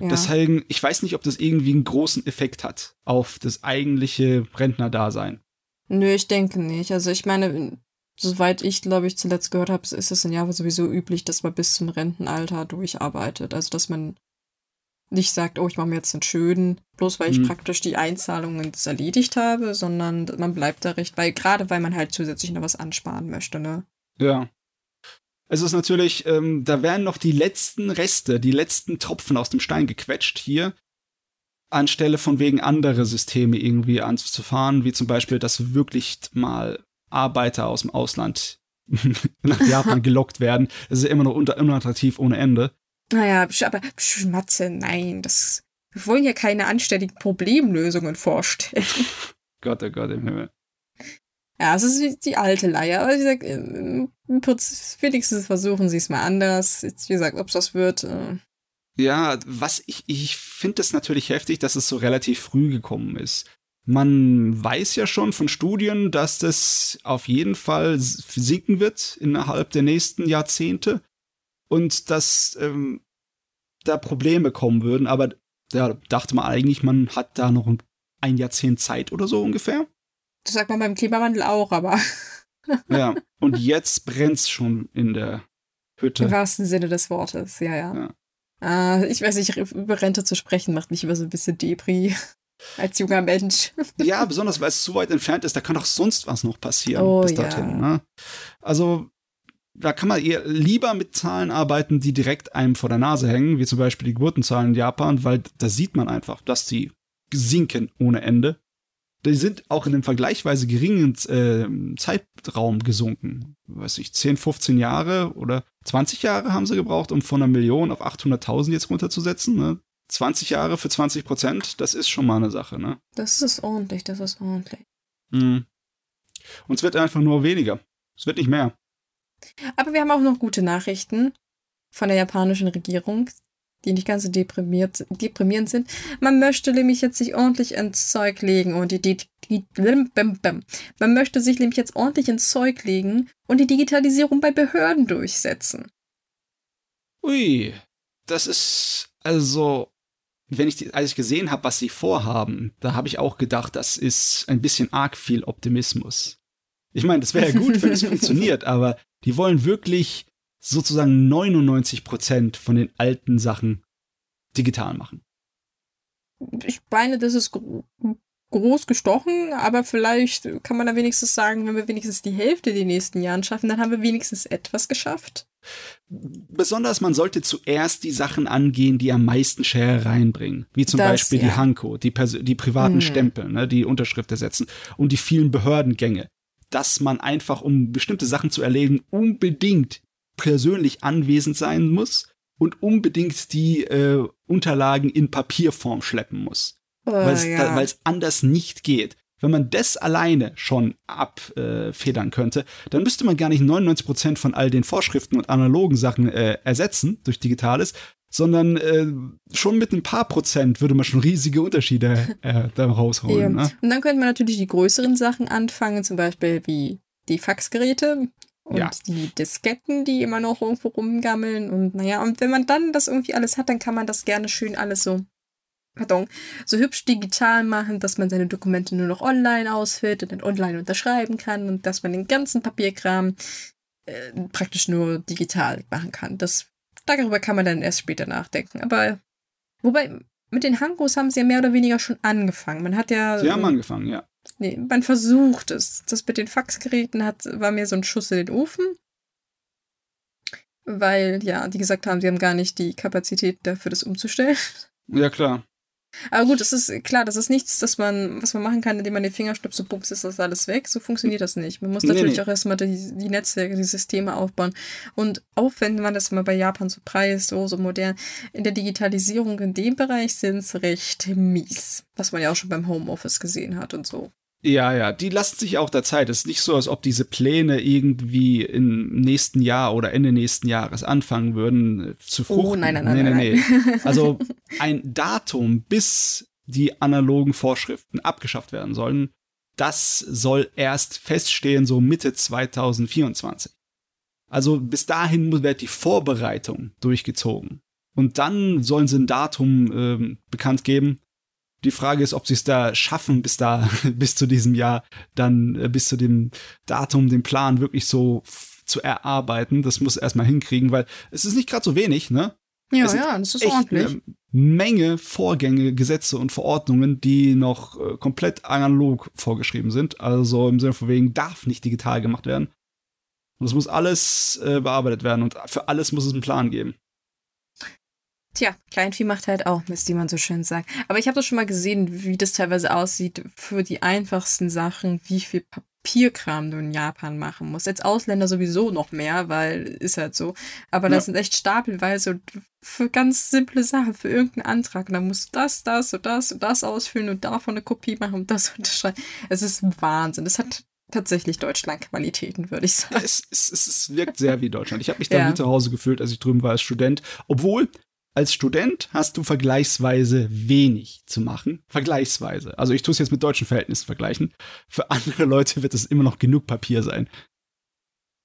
Ja. Deswegen, ich weiß nicht, ob das irgendwie einen großen Effekt hat auf das eigentliche Rentnerdasein. Nö, ich denke nicht. Also ich meine, soweit ich, glaube ich, zuletzt gehört habe, ist es in Japan sowieso üblich, dass man bis zum Rentenalter durcharbeitet. Also dass man nicht sagt, oh, ich mache mir jetzt einen schönen, bloß weil ich mhm. praktisch die Einzahlungen erledigt habe, sondern man bleibt da recht, weil gerade weil man halt zusätzlich noch was ansparen möchte, ne? Ja. Es ist natürlich, ähm, da werden noch die letzten Reste, die letzten Tropfen aus dem Stein gequetscht hier, anstelle von wegen andere Systeme irgendwie anzufahren, wie zum Beispiel, dass wirklich mal Arbeiter aus dem Ausland <laughs> nach Japan <laughs> gelockt werden. Das ist ja immer noch unter, unattraktiv ohne Ende. Naja, aber Schmatze, nein, das, wir wollen ja keine anständigen Problemlösungen vorstellen. <laughs> Gott, oh Gott im Himmel. Ja, es ist die alte Leier. Aber wie gesagt, wenigstens versuchen sie es mal anders. Jetzt, wie gesagt, ob es das wird, äh, ja, was ich, ich finde es natürlich heftig, dass es so relativ früh gekommen ist. Man weiß ja schon von Studien, dass das auf jeden Fall sinken wird innerhalb der nächsten Jahrzehnte und dass ähm, da Probleme kommen würden. Aber da dachte man eigentlich, man hat da noch ein Jahrzehnt Zeit oder so ungefähr. Das sagt man beim Klimawandel auch, aber. <laughs> ja, und jetzt brennt's schon in der Hütte. Im wahrsten Sinne des Wortes, ja, ja. ja. Äh, ich weiß nicht, über Rente zu sprechen macht mich immer so ein bisschen Depri. <laughs> Als junger Mensch. <laughs> ja, besonders weil es zu weit entfernt ist, da kann auch sonst was noch passieren oh, bis dorthin. Ja. Ne? Also, da kann man eher lieber mit Zahlen arbeiten, die direkt einem vor der Nase hängen, wie zum Beispiel die Geburtenzahlen in Japan, weil da sieht man einfach, dass die sinken ohne Ende die sind auch in einem vergleichsweise geringen äh, Zeitraum gesunken. Weiß ich, 10, 15 Jahre oder 20 Jahre haben sie gebraucht, um von einer Million auf 800.000 jetzt runterzusetzen. Ne? 20 Jahre für 20 Prozent, das ist schon mal eine Sache, ne? Das ist ordentlich, das ist ordentlich. Mhm. Und es wird einfach nur weniger. Es wird nicht mehr. Aber wir haben auch noch gute Nachrichten von der japanischen Regierung die nicht ganz so deprimiert, deprimierend sind. Man möchte nämlich jetzt sich ordentlich ins Zeug legen und die, die, die man möchte sich nämlich jetzt ordentlich ins Zeug legen und die Digitalisierung bei Behörden durchsetzen. Ui, das ist also, wenn ich als ich gesehen habe, was sie vorhaben, da habe ich auch gedacht, das ist ein bisschen arg viel Optimismus. Ich meine, das wäre ja gut, wenn es <laughs> funktioniert, aber die wollen wirklich sozusagen 99 Prozent von den alten Sachen digital machen. ich meine, das ist groß gestochen, aber vielleicht kann man da wenigstens sagen, wenn wir wenigstens die Hälfte die nächsten Jahren schaffen, dann haben wir wenigstens etwas geschafft. Besonders man sollte zuerst die Sachen angehen, die am meisten Share reinbringen. Wie zum das, Beispiel ja. die Hanko, die, die privaten hm. Stempel, ne, die Unterschrift ersetzen und die vielen Behördengänge. Dass man einfach, um bestimmte Sachen zu erledigen, unbedingt persönlich anwesend sein muss und unbedingt die äh, Unterlagen in Papierform schleppen muss. Oh, weil es ja. anders nicht geht. Wenn man das alleine schon abfedern äh, könnte, dann müsste man gar nicht 99 Prozent von all den Vorschriften und analogen Sachen äh, ersetzen durch Digitales, sondern äh, schon mit ein paar Prozent würde man schon riesige Unterschiede äh, <laughs> da rausholen. Ja. Ne? Und dann könnte man natürlich die größeren Sachen anfangen, zum Beispiel wie die Faxgeräte und ja. die Disketten, die immer noch irgendwo rumgammeln. Und naja, und wenn man dann das irgendwie alles hat, dann kann man das gerne schön alles so pardon, so hübsch digital machen, dass man seine Dokumente nur noch online ausfüllt und dann online unterschreiben kann und dass man den ganzen Papierkram äh, praktisch nur digital machen kann. Das, darüber kann man dann erst später nachdenken. Aber wobei, mit den Hangos haben sie ja mehr oder weniger schon angefangen. Man hat ja. Sie haben angefangen, ja. Nee, man versucht es. Das mit den Faxgeräten hat, war mir so ein Schuss in den Ofen. Weil, ja, die gesagt haben, sie haben gar nicht die Kapazität dafür, das umzustellen. Ja, klar. Aber gut, das ist klar, das ist nichts, das man, was man machen kann, indem man den Finger schnippt, so bums, ist das alles weg. So funktioniert das nicht. Man muss natürlich nee, nee. auch erstmal die, die Netzwerke, die Systeme aufbauen. Und auch wenn man das mal bei Japan so preist, so, so modern, in der Digitalisierung in dem Bereich sind es recht mies. Was man ja auch schon beim Homeoffice gesehen hat und so. Ja, ja, die lassen sich auch der Zeit. Es ist nicht so, als ob diese Pläne irgendwie im nächsten Jahr oder Ende nächsten Jahres anfangen würden äh, zu fruchten. Oh, nein, nein, nein. Nee, nee, nee. <laughs> Also ein Datum, bis die analogen Vorschriften abgeschafft werden sollen, das soll erst feststehen, so Mitte 2024. Also bis dahin wird die Vorbereitung durchgezogen. Und dann sollen sie ein Datum äh, bekannt geben, die Frage ist, ob sie es da schaffen, bis da, <laughs> bis zu diesem Jahr, dann äh, bis zu dem Datum, den Plan wirklich so zu erarbeiten. Das muss erstmal hinkriegen, weil es ist nicht gerade so wenig, ne? Ja, ja, das ist ordentlich. Eine Menge Vorgänge, Gesetze und Verordnungen, die noch äh, komplett analog vorgeschrieben sind. Also im Sinne von wegen darf nicht digital gemacht werden. Und es muss alles äh, bearbeitet werden und für alles muss es einen Plan geben. Tja, Kleinvieh macht halt auch Mist, wie man so schön sagt. Aber ich habe das schon mal gesehen, wie das teilweise aussieht für die einfachsten Sachen, wie viel Papierkram du in Japan machen musst. Als Ausländer sowieso noch mehr, weil ist halt so. Aber ja. das sind echt stapelweise für ganz simple Sachen, für irgendeinen Antrag. Und dann musst du das, das und das und das ausfüllen und davon eine Kopie machen und das <laughs> unterschreiben. Es ist Wahnsinn. Es hat tatsächlich Deutschland-Qualitäten, würde ich sagen. Es, es, es, wirkt sehr wie Deutschland. Ich habe mich da ja. wie zu Hause gefühlt, als ich drüben war als Student. Obwohl, als Student hast du vergleichsweise wenig zu machen. Vergleichsweise. Also ich tue es jetzt mit deutschen Verhältnissen vergleichen. Für andere Leute wird es immer noch genug Papier sein.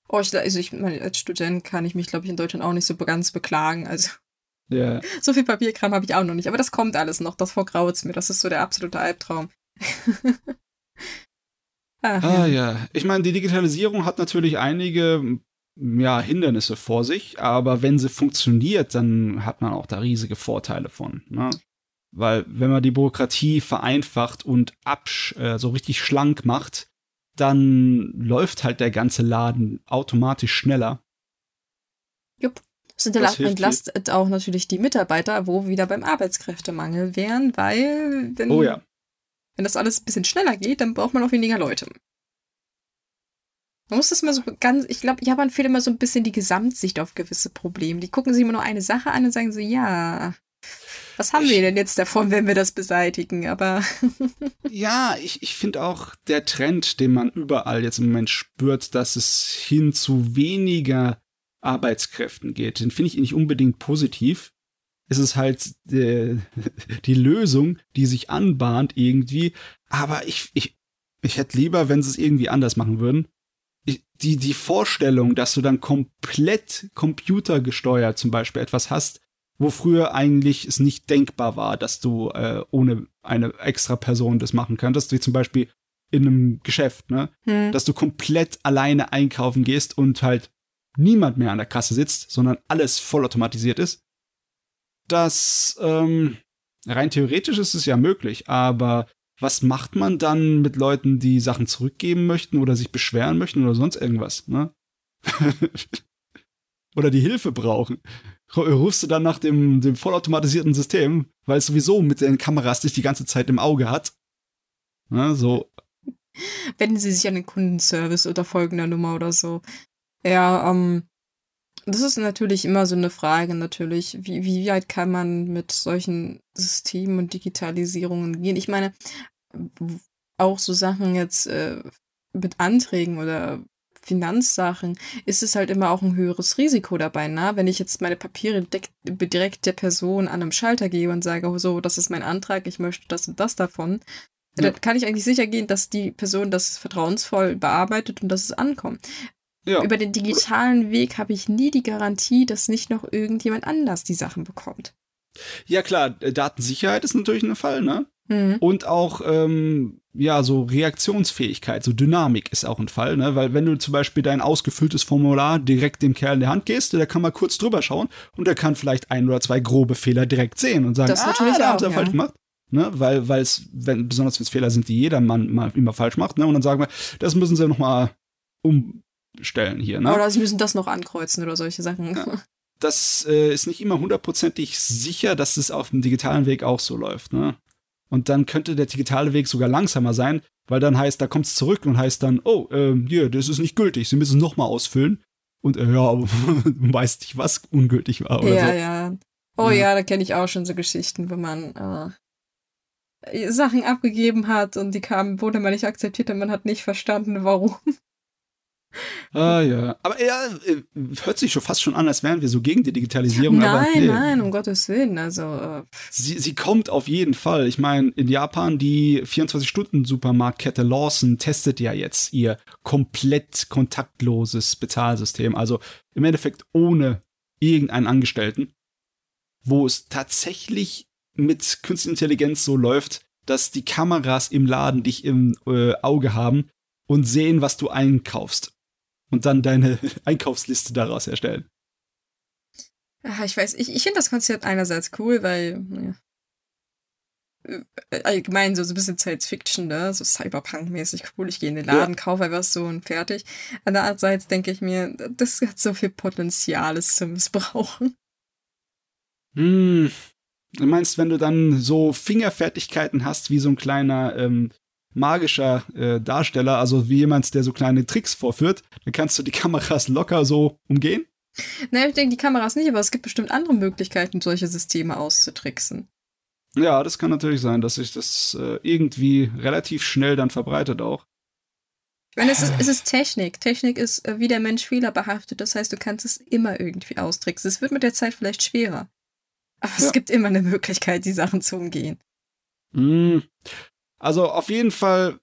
Oh, ich, also ich meine, als Student kann ich mich, glaube ich, in Deutschland auch nicht so ganz beklagen. Also ja. <laughs> so viel Papierkram habe ich auch noch nicht. Aber das kommt alles noch. Das vorgraut mir. Das ist so der absolute Albtraum. Ach, <laughs> ah, ja. ja. Ich meine, die Digitalisierung hat natürlich einige ja, Hindernisse vor sich, aber wenn sie funktioniert, dann hat man auch da riesige Vorteile von. Ne? Weil wenn man die Bürokratie vereinfacht und absch äh, so richtig schlank macht, dann läuft halt der ganze Laden automatisch schneller. Jupp. Das entlastet auch natürlich die Mitarbeiter, wo wir wieder beim Arbeitskräftemangel wären, weil wenn, oh ja. wenn das alles ein bisschen schneller geht, dann braucht man auch weniger Leute. Man muss das mal so ganz, ich glaube, Japan fehlt immer so ein bisschen die Gesamtsicht auf gewisse Probleme. Die gucken sich immer nur eine Sache an und sagen so, ja, was haben wir denn jetzt davon, wenn wir das beseitigen? Aber. <laughs> ja, ich, ich finde auch der Trend, den man überall jetzt im Moment spürt, dass es hin zu weniger Arbeitskräften geht, den finde ich nicht unbedingt positiv. Es ist halt die, <laughs> die Lösung, die sich anbahnt irgendwie. Aber ich, ich, ich hätte lieber, wenn sie es irgendwie anders machen würden die, die Vorstellung, dass du dann komplett computergesteuert zum Beispiel etwas hast, wo früher eigentlich es nicht denkbar war, dass du äh, ohne eine extra Person das machen könntest, wie zum Beispiel in einem Geschäft, ne? Hm. Dass du komplett alleine einkaufen gehst und halt niemand mehr an der Kasse sitzt, sondern alles vollautomatisiert ist. Das, ähm, Rein theoretisch ist es ja möglich, aber was macht man dann mit Leuten, die Sachen zurückgeben möchten oder sich beschweren möchten oder sonst irgendwas, ne? <laughs> oder die Hilfe brauchen? Rufst du dann nach dem, dem vollautomatisierten System, weil es sowieso mit den Kameras dich die ganze Zeit im Auge hat? Ne, so. Wenden Sie sich an den Kundenservice oder folgender Nummer oder so. Ja, ähm, das ist natürlich immer so eine Frage, natürlich. Wie, wie weit kann man mit solchen Systemen und Digitalisierungen gehen? Ich meine, auch so Sachen jetzt äh, mit Anträgen oder Finanzsachen ist es halt immer auch ein höheres Risiko dabei, na? Wenn ich jetzt meine Papiere direkt der Person an einem Schalter gebe und sage, oh, so, das ist mein Antrag, ich möchte das und das davon, ja. dann kann ich eigentlich sicher gehen, dass die Person das vertrauensvoll bearbeitet und dass es ankommt. Ja. Über den digitalen Weg habe ich nie die Garantie, dass nicht noch irgendjemand anders die Sachen bekommt. Ja klar, Datensicherheit ist natürlich ein Fall, ne? Mhm. Und auch, ähm, ja, so Reaktionsfähigkeit, so Dynamik ist auch ein Fall, ne? Weil wenn du zum Beispiel dein ausgefülltes Formular direkt dem Kerl in der Hand gehst, der kann mal kurz drüber schauen und der kann vielleicht ein oder zwei grobe Fehler direkt sehen und sagen, das ah, natürlich da haben sie ja falsch gemacht. Ne, weil, weil es, wenn, besonders wenn es Fehler sind, die jeder Mann mal immer falsch macht, ne, und dann sagen wir, das müssen sie nochmal umstellen hier, ne. Oder sie müssen das noch ankreuzen oder solche Sachen. Ja. <laughs> Das äh, ist nicht immer hundertprozentig sicher, dass es auf dem digitalen Weg auch so läuft, ne. Und dann könnte der digitale Weg sogar langsamer sein, weil dann heißt, da kommt es zurück und heißt dann, oh, äh, hier, das ist nicht gültig, Sie müssen es nochmal ausfüllen. Und äh, ja, <laughs> weißt nicht, was ungültig war oder ja, so. Ja, Oh ja, ja da kenne ich auch schon so Geschichten, wo man äh, Sachen abgegeben hat und die kamen, wurde man nicht akzeptiert und man hat nicht verstanden, warum. Ah ja, aber ja, äh, hört sich schon fast schon an, als wären wir so gegen die Digitalisierung. Nein, aber, nee. nein, um Gottes Willen. Also äh. sie, sie kommt auf jeden Fall. Ich meine, in Japan die 24-Stunden-Supermarktkette Lawson testet ja jetzt ihr komplett kontaktloses Bezahlsystem. Also im Endeffekt ohne irgendeinen Angestellten, wo es tatsächlich mit Künstlicher Intelligenz so läuft, dass die Kameras im Laden dich im äh, Auge haben und sehen, was du einkaufst und dann deine <laughs> Einkaufsliste daraus erstellen. Ja, ich weiß, ich, ich finde das Konzept einerseits cool, weil ja, äh, allgemein so, so ein bisschen Science Fiction, ne? so Cyberpunk-mäßig cool. Ich gehe in den Laden, ja. kaufe etwas so und fertig. Andererseits denke ich mir, das hat so viel Potenziales zu missbrauchen. Hm. Du meinst, wenn du dann so Fingerfertigkeiten hast, wie so ein kleiner ähm, magischer äh, Darsteller, also wie jemand, der so kleine Tricks vorführt, dann kannst du die <laughs> Kameras locker so umgehen? Naja, ich denke die Kameras nicht, aber es gibt bestimmt andere Möglichkeiten, solche Systeme auszutricksen. Ja, das kann natürlich sein, dass sich das äh, irgendwie relativ schnell dann verbreitet auch. Ich meine, es ist, es ist Technik. Technik ist äh, wie der Mensch fehlerbehaftet. Das heißt, du kannst es immer irgendwie austricksen. Es wird mit der Zeit vielleicht schwerer. Aber ja. es gibt immer eine Möglichkeit, die Sachen zu umgehen. Mm, also auf jeden Fall,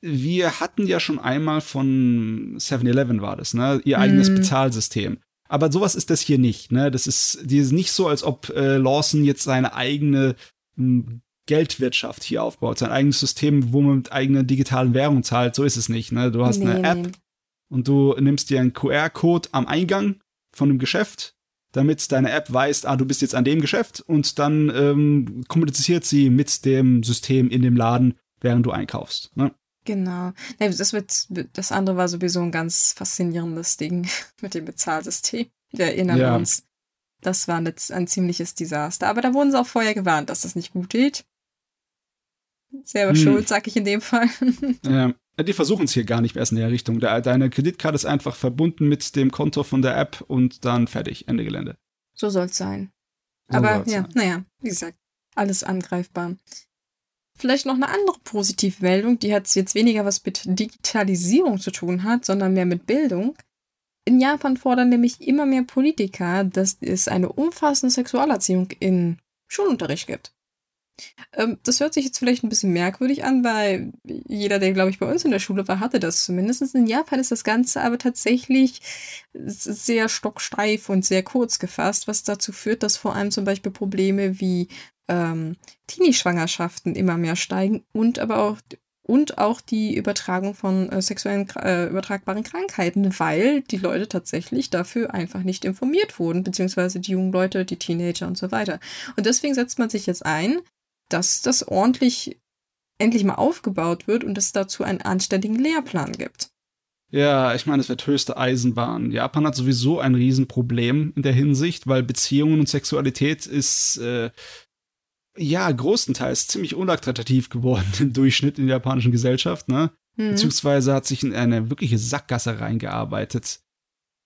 wir hatten ja schon einmal von 7-Eleven war das, ne? Ihr eigenes mm. Bezahlsystem. Aber sowas ist das hier nicht, ne? Das ist, die ist nicht so, als ob äh, Lawson jetzt seine eigene m, hm, Geldwirtschaft hier aufbaut, sein eigenes System, wo man mit eigener digitalen Währung zahlt. So ist es nicht, ne? Du hast nee, eine App nee. und du nimmst dir einen QR-Code am Eingang von dem Geschäft damit deine App weiß, ah, du bist jetzt an dem Geschäft und dann ähm, kommuniziert sie mit dem System in dem Laden, während du einkaufst. Ne? Genau. Nee, das, wird, das andere war sowieso ein ganz faszinierendes Ding <laughs> mit dem Bezahlsystem. Wir erinnern ja. uns. Das war ein, ein ziemliches Desaster. Aber da wurden sie auch vorher gewarnt, dass das nicht gut geht. Selber hm. schuld, sag ich in dem Fall. <laughs> Ja. Die versuchen es hier gar nicht erst in der Richtung. Deine Kreditkarte ist einfach verbunden mit dem Konto von der App und dann fertig, Ende Gelände. So soll es sein. So Aber ja, sein. naja, wie gesagt, alles angreifbar. Vielleicht noch eine andere positive Meldung, die hat jetzt weniger was mit Digitalisierung zu tun hat, sondern mehr mit Bildung. In Japan fordern nämlich immer mehr Politiker, dass es eine umfassende Sexualerziehung in Schulunterricht gibt. Ähm, das hört sich jetzt vielleicht ein bisschen merkwürdig an, weil jeder, der, glaube ich, bei uns in der Schule war, hatte das zumindest. In Japan ist das Ganze aber tatsächlich sehr stocksteif und sehr kurz gefasst, was dazu führt, dass vor allem zum Beispiel Probleme wie ähm, Teenie-Schwangerschaften immer mehr steigen und aber auch und auch die Übertragung von äh, sexuellen äh, übertragbaren Krankheiten, weil die Leute tatsächlich dafür einfach nicht informiert wurden, beziehungsweise die jungen Leute, die Teenager und so weiter. Und deswegen setzt man sich jetzt ein, dass das ordentlich endlich mal aufgebaut wird und es dazu einen anständigen Lehrplan gibt. Ja, ich meine, es wird höchste Eisenbahn. Japan hat sowieso ein Riesenproblem in der Hinsicht, weil Beziehungen und Sexualität ist äh, ja größtenteils ziemlich unattraktiv geworden <laughs> im Durchschnitt in der japanischen Gesellschaft, ne? Mhm. Beziehungsweise hat sich in eine wirkliche Sackgasse reingearbeitet.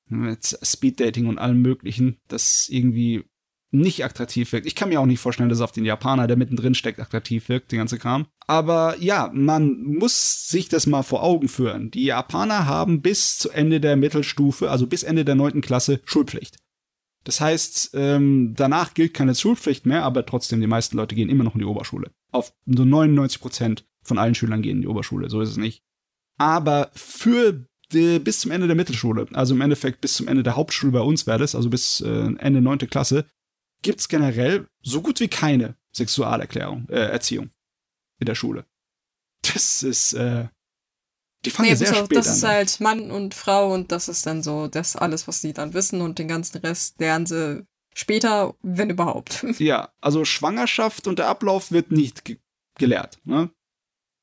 Mit Speeddating und allem möglichen, das irgendwie nicht attraktiv wirkt. Ich kann mir auch nicht vorstellen, dass auf den Japaner, der mittendrin steckt, attraktiv wirkt, die ganze Kram. Aber ja, man muss sich das mal vor Augen führen. Die Japaner haben bis zu Ende der Mittelstufe, also bis Ende der neunten Klasse, Schulpflicht. Das heißt, ähm, danach gilt keine Schulpflicht mehr, aber trotzdem, die meisten Leute gehen immer noch in die Oberschule. Auf so 99 Prozent von allen Schülern gehen in die Oberschule, so ist es nicht. Aber für die, bis zum Ende der Mittelschule, also im Endeffekt bis zum Ende der Hauptschule bei uns wäre das, also bis äh, Ende neunte Klasse, gibt's generell so gut wie keine Sexualerklärung, äh, Erziehung in der Schule. Das ist, äh, die fangen nee, sehr spät das an. Das ist halt Mann und Frau und das ist dann so das alles, was sie dann wissen und den ganzen Rest lernen sie später, wenn überhaupt. <laughs> Ja, also Schwangerschaft und der Ablauf wird nicht ge gelehrt. Ne?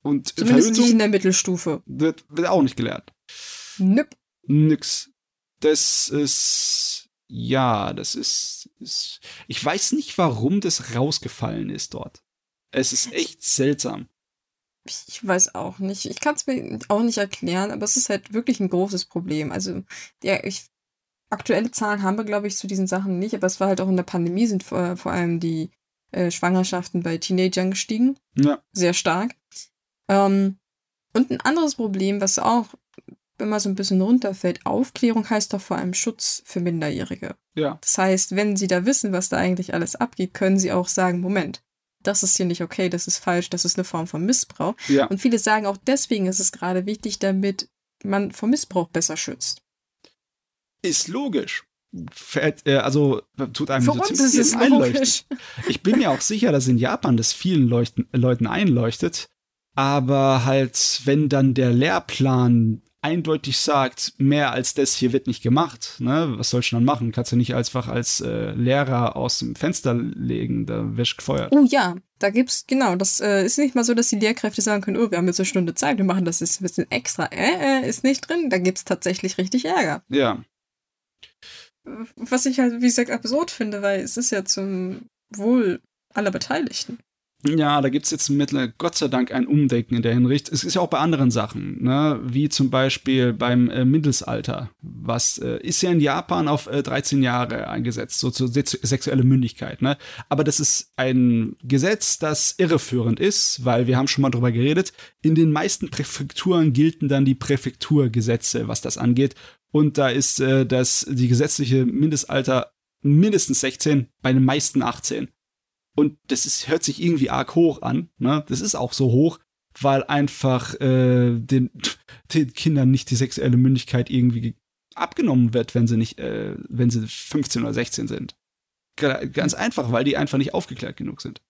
Und Zumindest nicht in der Mittelstufe. Wird, wird auch nicht gelehrt. Nüpp. Nix. Das ist ja, das ist, ist. Ich weiß nicht, warum das rausgefallen ist dort. Es ist echt seltsam. Ich weiß auch nicht. Ich kann es mir auch nicht erklären, aber es ist halt wirklich ein großes Problem. Also, ja, ich, aktuelle Zahlen haben wir, glaube ich, zu diesen Sachen nicht, aber es war halt auch in der Pandemie sind vor, vor allem die äh, Schwangerschaften bei Teenagern gestiegen. Ja. Sehr stark. Ähm, und ein anderes Problem, was auch wenn man so ein bisschen runterfällt, Aufklärung heißt doch vor allem Schutz für Minderjährige. Ja. Das heißt, wenn sie da wissen, was da eigentlich alles abgeht, können sie auch sagen, Moment, das ist hier nicht okay, das ist falsch, das ist eine Form von Missbrauch. Ja. Und viele sagen auch deswegen ist es gerade wichtig, damit man vor Missbrauch besser schützt. Ist logisch. Äh, also tut einem Für so uns ist es logisch. Ich bin mir auch sicher, dass in Japan das vielen Leuchten, Leuten einleuchtet. Aber halt, wenn dann der Lehrplan eindeutig sagt, mehr als das hier wird nicht gemacht, ne, was sollst du dann machen? Kannst du nicht einfach als äh, Lehrer aus dem Fenster legen, da wirst du gefeuert. Oh ja, da gibt's, genau, das äh, ist nicht mal so, dass die Lehrkräfte sagen können, oh, wir haben jetzt eine Stunde Zeit, wir machen das jetzt ein bisschen extra. Äh, äh, ist nicht drin, da gibt's tatsächlich richtig Ärger. Ja. Was ich halt, wie gesagt, absurd finde, weil es ist ja zum Wohl aller Beteiligten. Ja, da gibt's jetzt mittlerweile Gott sei Dank ein Umdenken in der Hinricht. Es ist ja auch bei anderen Sachen, ne? wie zum Beispiel beim äh, Mindesalter. Was äh, ist ja in Japan auf äh, 13 Jahre eingesetzt, so zur sexuelle Mündigkeit. Ne? Aber das ist ein Gesetz, das irreführend ist, weil wir haben schon mal drüber geredet. In den meisten Präfekturen gelten dann die Präfekturgesetze, was das angeht. Und da ist äh, das die gesetzliche Mindestalter mindestens 16, bei den meisten 18. Und das ist, hört sich irgendwie arg hoch an. Ne? Das ist auch so hoch, weil einfach äh, den, <laughs> den Kindern nicht die sexuelle Mündigkeit irgendwie abgenommen wird, wenn sie nicht, äh, wenn sie 15 oder 16 sind. Ganz einfach, weil die einfach nicht aufgeklärt genug sind.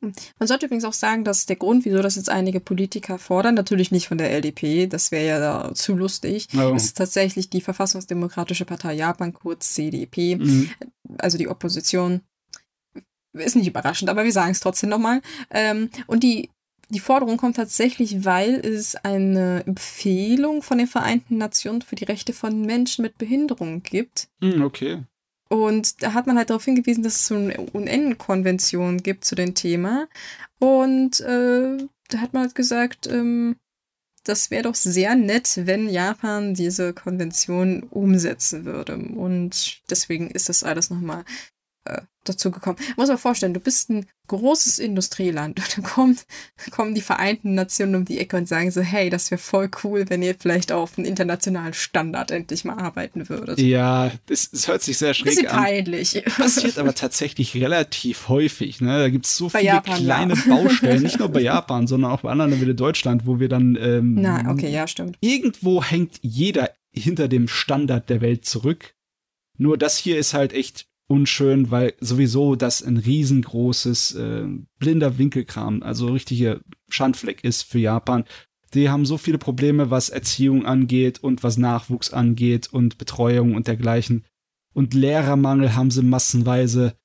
Man sollte übrigens auch sagen, dass der Grund, wieso das jetzt einige Politiker fordern, natürlich nicht von der LDP, das wäre ja zu lustig, oh. ist tatsächlich die Verfassungsdemokratische Partei Japan, kurz CDP, mhm. also die Opposition ist nicht überraschend, aber wir sagen es trotzdem nochmal. Ähm, und die, die Forderung kommt tatsächlich, weil es eine Empfehlung von den Vereinten Nationen für die Rechte von Menschen mit Behinderung gibt. Hm, okay. Und da hat man halt darauf hingewiesen, dass es so eine UN-Konvention gibt zu dem Thema. Und äh, da hat man halt gesagt, ähm, das wäre doch sehr nett, wenn Japan diese Konvention umsetzen würde. Und deswegen ist das alles nochmal äh, dazu gekommen. Muss man vorstellen, du bist ein großes Industrieland und dann kommen, kommen die Vereinten Nationen um die Ecke und sagen so, hey, das wäre voll cool, wenn ihr vielleicht auf einen internationalen Standard endlich mal arbeiten würdet. Ja, das, das hört sich sehr schräg Bisschen an. peinlich. Passiert aber tatsächlich relativ häufig. Ne? Da gibt es so bei viele Japan, kleine ja. Baustellen, nicht nur bei Japan, <laughs> sondern auch bei anderen wie Deutschland, wo wir dann ähm, Na, okay, ja, stimmt. Irgendwo hängt jeder hinter dem Standard der Welt zurück. Nur das hier ist halt echt unschön, weil sowieso das ein riesengroßes äh, blinder Winkelkram, also richtige Schandfleck ist für Japan. Die haben so viele Probleme, was Erziehung angeht und was Nachwuchs angeht und Betreuung und dergleichen. Und Lehrermangel haben sie massenweise.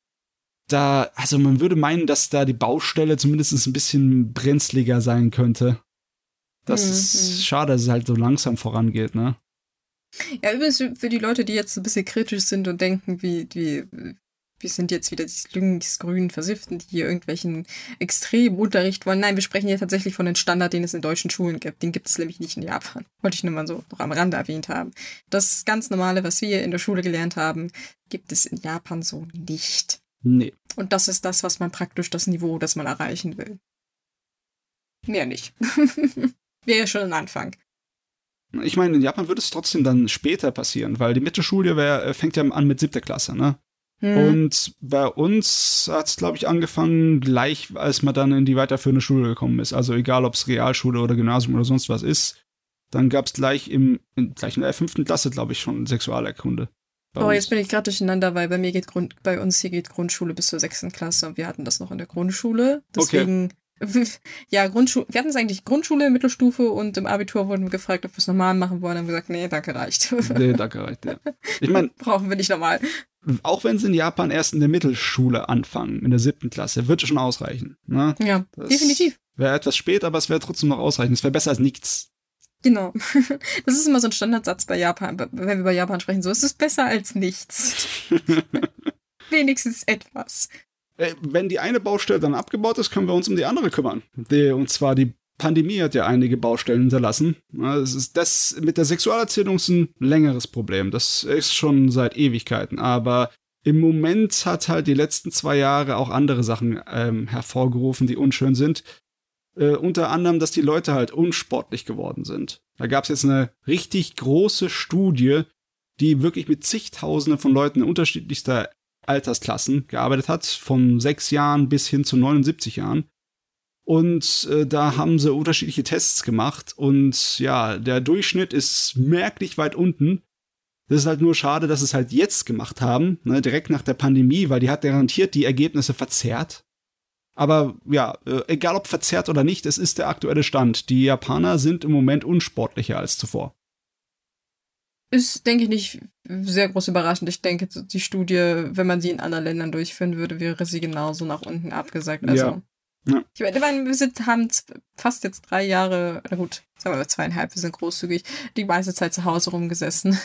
Da, also man würde meinen, dass da die Baustelle zumindest ein bisschen brenzliger sein könnte. Das mhm. ist schade, dass es halt so langsam vorangeht, ne? Ja, übrigens für die Leute, die jetzt ein bisschen kritisch sind und denken, wie, wie, wir sind jetzt wieder die linksgrünen Versifften, die hier irgendwelchen Extremunterricht wollen. Nein, wir sprechen hier tatsächlich von den Standard, den es in deutschen Schulen gibt. Den gibt es nämlich nicht in Japan. Wollte ich nur mal so noch am Rande erwähnt haben. Das ganz Normale, was wir in der Schule gelernt haben, gibt es in Japan so nicht. Nee. Und das ist das, was man praktisch das Niveau, das man erreichen will. Mehr nicht. <laughs> Wäre schon ein Anfang. Ich meine, in Japan würde es trotzdem dann später passieren, weil die Mittelschule wär, äh, fängt ja an mit siebter Klasse, ne? Hm. Und bei uns hat es, glaube ich, angefangen, gleich als man dann in die weiterführende Schule gekommen ist. Also egal, ob es Realschule oder Gymnasium oder sonst was ist. Dann gab es gleich im, in, gleich in der fünften Klasse, glaube ich, schon Sexualerkunde. Oh, uns. jetzt bin ich gerade durcheinander, weil bei mir geht Grund, bei uns hier geht Grundschule bis zur sechsten Klasse und wir hatten das noch in der Grundschule. Deswegen okay. Ja, Grundschule, wir hatten es eigentlich Grundschule, Mittelstufe und im Abitur wurden wir gefragt, ob wir es normal machen wollen. Dann haben wir gesagt, nee, danke reicht. Nee, danke reicht, ja. <laughs> Ich meine, brauchen wir nicht normal. Auch wenn sie in Japan erst in der Mittelschule anfangen, in der siebten Klasse, wird es schon ausreichen. Ne? Ja, das definitiv. Wäre etwas spät, aber es wäre trotzdem noch ausreichend. Es wäre besser als nichts. Genau. <laughs> Das ist immer so ein Standardsatz bei Japan, wenn wir über Japan sprechen. So, es ist besser als nichts. <laughs> Wenigstens etwas. Äh, wenn die eine Baustelle dann abgebaut ist, können wir uns um die andere kümmern. Die, und zwar die Pandemie hat ja einige Baustellen hinterlassen. Das, das mit der Sexualerziehung ist ein längeres Problem. Das ist schon seit Ewigkeiten. Aber im Moment hat halt die letzten zwei Jahre auch andere Sachen ähm, hervorgerufen, die unschön sind. Äh, unter anderem, dass die Leute halt unsportlich geworden sind. Da gab es jetzt eine richtig große Studie, die wirklich mit zigtausenden von Leuten unterschiedlichster Altersklassen gearbeitet hat, von sechs Jahren bis hin zu 79 Jahren. Und äh, da haben sie unterschiedliche Tests gemacht und ja, der Durchschnitt ist merklich weit unten. Das ist halt nur schade, dass sie es halt jetzt gemacht haben, ne, direkt nach der Pandemie, weil die hat garantiert die Ergebnisse verzerrt. Aber ja, äh, egal ob verzerrt oder nicht, es ist der aktuelle Stand. Die Japaner sind im Moment unsportlicher als zuvor. Ist, denke ich, nicht sehr groß überraschend. Ich denke, die Studie, wenn man sie in anderen Ländern durchführen würde, wäre sie genauso nach unten abgesagt. Also, ja. Ja. Ich meine, wir sind, haben fast jetzt drei Jahre, na gut, sagen wir zweieinhalb, wir sind großzügig, die meiste Zeit zu Hause rumgesessen.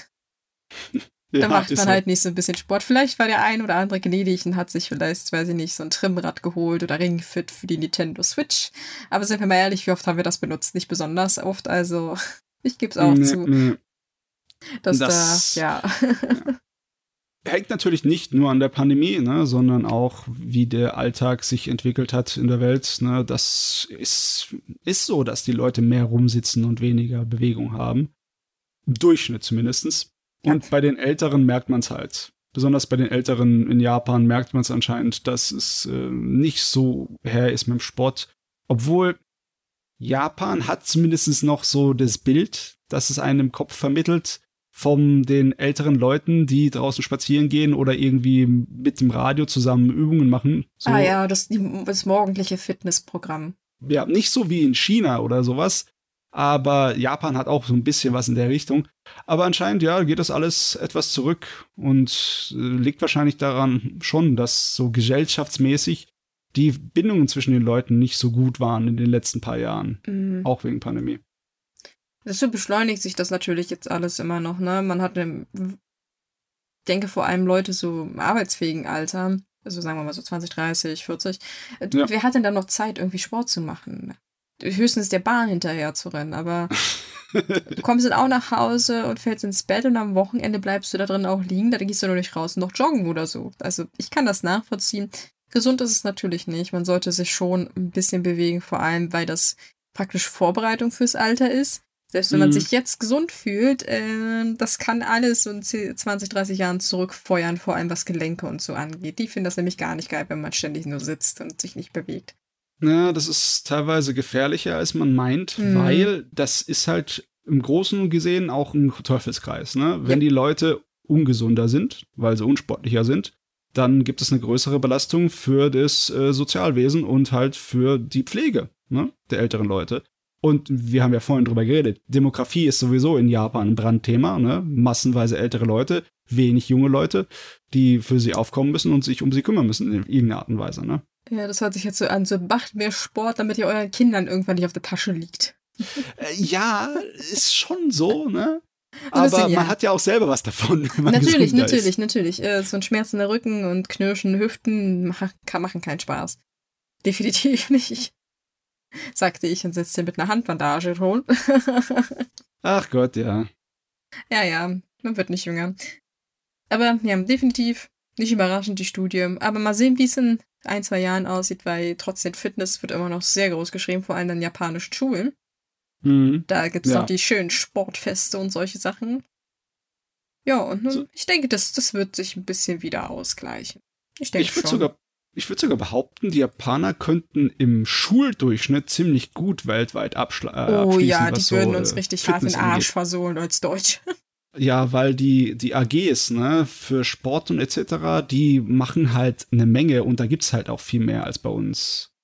Ja, da macht man halt nicht so ein bisschen Sport. Vielleicht war der ein oder andere gnädig und hat sich vielleicht, weiß ich nicht, so ein Trimmrad geholt oder Ringfit für die Nintendo Switch. Aber sind wir mal ehrlich, wie oft haben wir das benutzt? Nicht besonders oft, also <laughs> ich gebe es auch nee, zu. Nee. Dass das, da, ja. ja. <laughs> Hängt natürlich nicht nur an der Pandemie, ne, sondern auch, wie der Alltag sich entwickelt hat in der Welt. Ne, das ist, ist so, dass die Leute mehr rumsitzen und weniger Bewegung haben. Im Durchschnitt zumindest. Und ja. bei den Älteren merkt man es halt. Besonders bei den Älteren in Japan merkt man es anscheinend, dass es äh, nicht so her ist mit dem Sport. Obwohl Japan hat zumindest noch so das Bild, das es einem im Kopf vermittelt, von den älteren Leuten, die draußen spazieren gehen oder irgendwie mit dem Radio zusammen Übungen machen. So. Ah ja, das, das morgendliche Fitnessprogramm. Ja, nicht so wie in China oder sowas, aber Japan hat auch so ein bisschen was in der Richtung. Aber anscheinend, ja, geht das alles etwas zurück und äh, liegt wahrscheinlich daran schon, dass so gesellschaftsmäßig die Bindungen zwischen den Leuten nicht so gut waren in den letzten paar Jahren. Mhm. Auch wegen Pandemie. Deshalb beschleunigt sich das natürlich jetzt alles immer noch, ne? Man hat, eine, denke vor allem Leute so im arbeitsfähigen Alter, also sagen wir mal so 20, 30, 40. Ja. Wer hat denn da noch Zeit, irgendwie Sport zu machen? Höchstens der Bahn hinterher zu rennen, aber <laughs> du kommst dann auch nach Hause und fällst ins Bett und am Wochenende bleibst du da drin auch liegen, da gehst du nur nicht raus und noch joggen oder so. Also ich kann das nachvollziehen. Gesund ist es natürlich nicht. Man sollte sich schon ein bisschen bewegen, vor allem weil das praktisch Vorbereitung fürs Alter ist. Selbst wenn man mhm. sich jetzt gesund fühlt, äh, das kann alles so in 20, 30 Jahren zurückfeuern, vor allem was Gelenke und so angeht. Die finden das nämlich gar nicht geil, wenn man ständig nur sitzt und sich nicht bewegt. Ja, das ist teilweise gefährlicher, als man meint, mhm. weil das ist halt im Großen gesehen auch ein Teufelskreis. Ne? Wenn ja. die Leute ungesunder sind, weil sie unsportlicher sind, dann gibt es eine größere Belastung für das äh, Sozialwesen und halt für die Pflege. ne, der älteren Leute. Und wir haben ja vorhin drüber geredet. Demografie ist sowieso in Japan ein Brandthema, ne? Massenweise ältere Leute, wenig junge Leute, die für sie aufkommen müssen und sich um sie kümmern müssen in irgendeiner Art und Weise, ne? Ja, das hört sich jetzt so an. So macht mehr Sport, damit ihr euren Kindern irgendwann nicht auf der Tasche liegt. <laughs> Äh, ja, ist schon so, ne? <laughs> Aber man ja. hat ja auch selber was davon. <laughs> natürlich, natürlich, ist. natürlich. Äh, so ein schmerzender Rücken und knirschen Hüften machen, machen keinen Spaß. Definitiv nicht. Sagte ich und setzte mit einer Handbandage schon. <laughs> Ach Gott, ja. Ja, ja, man wird nicht jünger. Aber ja, definitiv nicht überraschend die Studie. Aber mal sehen, wie es in ein, zwei Jahren aussieht, weil trotzdem Fitness wird immer noch sehr groß geschrieben, vor allem in japanischen Schulen. Mhm. Da gibt es ja. noch die schönen Sportfeste und solche Sachen. Ja, und so. ich denke, das, das wird sich ein bisschen wieder ausgleichen. Ich denke ich schon. Sogar, ich würde sogar behaupten, die Japaner könnten im Schuldurchschnitt ziemlich gut weltweit abschließen. Äh, oh ja, die würden so, uns äh, richtig Fitness hart den Arsch versohlen als Deutsche. <laughs> Ja, weil die, die AGs, ne, für Sport und etc., die machen halt eine Menge und da gibt's halt auch viel mehr als bei uns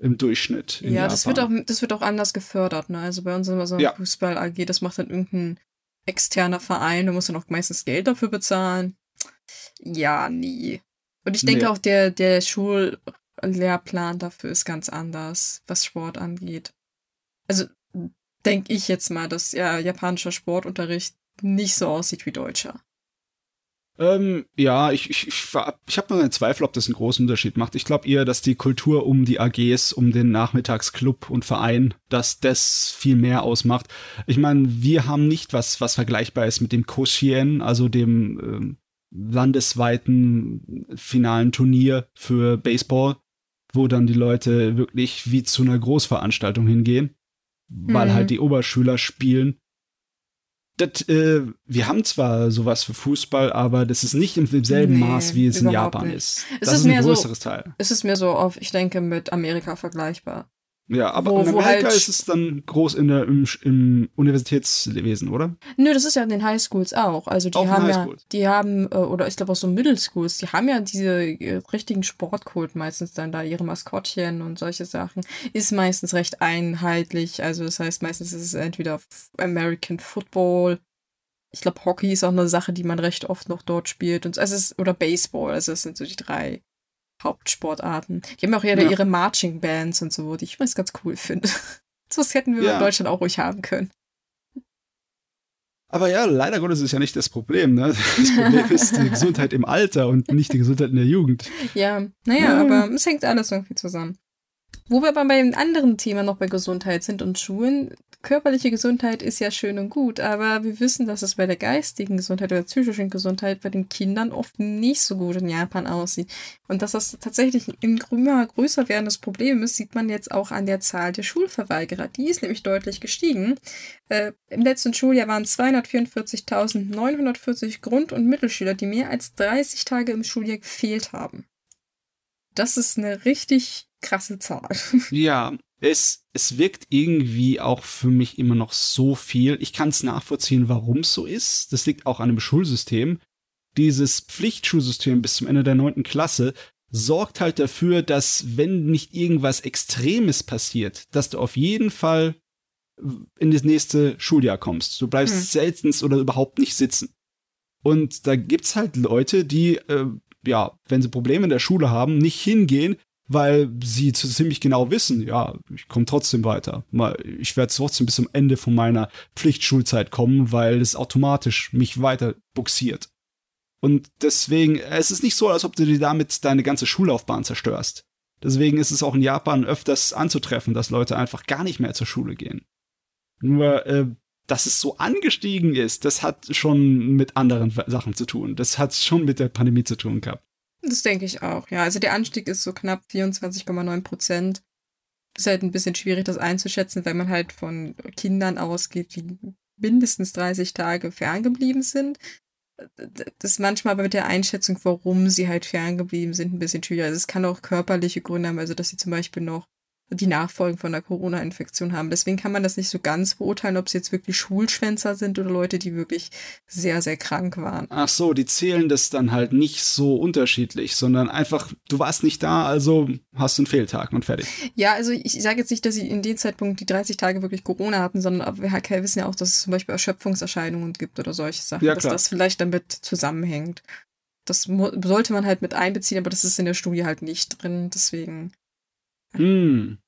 im Durchschnitt. ja, das wird auch, das wird auch anders gefördert, ne? Also bei uns immer so ein ja. Fußball AG, das macht dann irgendein externer Verein, du musst dann auch meistens Geld dafür bezahlen. Ja, nie. Und ich denke nee. auch, der, der Schullehrplan dafür ist ganz anders, was Sport angeht. Also denke ich jetzt mal, dass ja japanischer Sportunterricht nicht so aussieht wie deutscher. Ähm, ja, ich, ich, ich, ich habe nur einen Zweifel, ob das einen großen Unterschied macht. Ich glaube eher, dass die Kultur um die AGs, um den Nachmittagsclub und Verein, dass das viel mehr ausmacht. Ich meine, wir haben nicht was, was vergleichbar ist mit dem Koshien, also dem ähm, landesweiten finalen Turnier für Baseball, wo dann die Leute wirklich wie zu einer Großveranstaltung hingehen, weil mhm. halt die Oberschüler spielen das, äh, wir haben zwar sowas für Fußball, aber das ist nicht im selben nee, Maß, wie es in Japan nicht. ist. Es das ist, ist ein größeres so, Teil. Es ist mehr so auf, ich denke, mit Amerika vergleichbar. Ja, aber wo, in Amerika halt, ist es dann groß in der, im, im, Universitätswesen, oder? Nö, das ist ja in den Highschools auch. Also die auch haben ja, die haben, äh, oder ich glaube auch so Middle Schools, die haben ja diese äh, richtigen Sportkult meistens dann da, ihre Maskottchen und solche Sachen. Ist meistens recht einheitlich. Also das heißt, meistens ist es entweder American Football. Ich glaube, Hockey ist auch eine Sache, die man recht oft noch dort spielt. Und also es ist, oder Baseball, also es sind so die drei Hauptsportarten. Die haben auch ja, ihre Marching Bands und so, die ich übrigens ganz cool finde. <laughs> so was hätten wir ja. in Deutschland auch ruhig haben können. Aber ja, leider Gottes ist ja nicht das Problem. Ne? Das Problem <laughs> ist die Gesundheit im Alter und nicht die Gesundheit in der Jugend. Ja, naja, aber es hängt alles irgendwie zusammen. Wo wir aber beim anderen Thema noch bei Gesundheit sind und Schulen, körperliche Gesundheit ist ja schön und gut, aber wir wissen, dass es bei der geistigen Gesundheit oder psychischen Gesundheit bei den Kindern oft nicht so gut in Japan aussieht. Und dass das tatsächlich ein immer größer werdendes Problem ist, sieht man jetzt auch an der Zahl der Schulverweigerer. Die ist nämlich deutlich gestiegen. Äh, Im letzten Schuljahr waren 244.940 Grund- und Mittelschüler, die mehr als 30 Tage im Schuljahr gefehlt haben. Das ist eine richtig krasse Zahl. Ja, es, es wirkt irgendwie auch für mich immer noch so viel. Ich kann es nachvollziehen, warum es so ist. Das liegt auch an dem Schulsystem. Dieses Pflichtschulsystem bis zum Ende der neunten Klasse sorgt halt dafür, dass wenn nicht irgendwas Extremes passiert, dass du auf jeden Fall in das nächste Schuljahr kommst. Du bleibst hm. seltenst oder überhaupt nicht sitzen. Und da gibt's halt Leute, die, äh, ja, wenn sie Probleme in der Schule haben, nicht hingehen, weil sie ziemlich genau wissen, ja, ich komme trotzdem weiter. Ich werde trotzdem bis zum Ende von meiner Pflichtschulzeit kommen, weil es automatisch mich weiter buxiert. Und deswegen, es ist nicht so, als ob du dir damit deine ganze Schullaufbahn zerstörst. Deswegen ist es auch in Japan öfters anzutreffen, dass Leute einfach gar nicht mehr zur Schule gehen. Nur, äh, dass es so angestiegen ist, das hat schon mit anderen Sachen zu tun. Das hat schon mit der Pandemie zu tun gehabt. Das denke ich auch, ja. Also der Anstieg ist so knapp 24,9 Prozent. Ist halt ein bisschen schwierig, das einzuschätzen, weil man halt von Kindern ausgeht, die mindestens 30 Tage ferngeblieben sind. Das ist manchmal aber mit der Einschätzung, warum sie halt ferngeblieben sind, ein bisschen schwieriger. Also es kann auch körperliche Gründe haben, also dass sie zum Beispiel noch die Nachfolgen von der Corona-Infektion haben. Deswegen kann man das nicht so ganz beurteilen, ob es jetzt wirklich Schulschwänzer sind oder Leute, die wirklich sehr, sehr krank waren. Ach so, die zählen das dann halt nicht so unterschiedlich, sondern einfach, du warst nicht da, also hast du einen Fehltag und fertig. Ja, also ich sage jetzt nicht, dass sie in dem Zeitpunkt die 30 Tage wirklich Corona hatten, sondern wir wissen ja auch, dass es zum Beispiel Erschöpfungserscheinungen gibt oder solche Sachen, ja, dass das vielleicht damit zusammenhängt. Das sollte man halt mit einbeziehen, aber das ist in der Studie halt nicht drin, deswegen. Hm.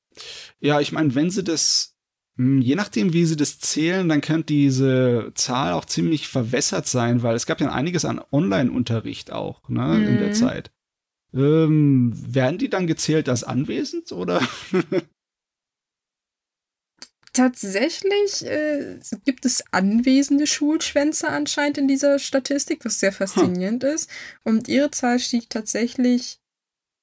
Ja, ich meine, wenn sie das, hm, je nachdem, wie sie das zählen, dann könnte diese Zahl auch ziemlich verwässert sein, weil es gab ja einiges an Online-Unterricht auch, ne, mhm. in der mhm. Zeit. Ähm, werden die dann gezählt als anwesend oder? <laughs> Tatsächlich äh, gibt es anwesende Schulschwänze anscheinend in dieser Statistik, was sehr faszinierend hm. ist. Und ihre Zahl stieg tatsächlich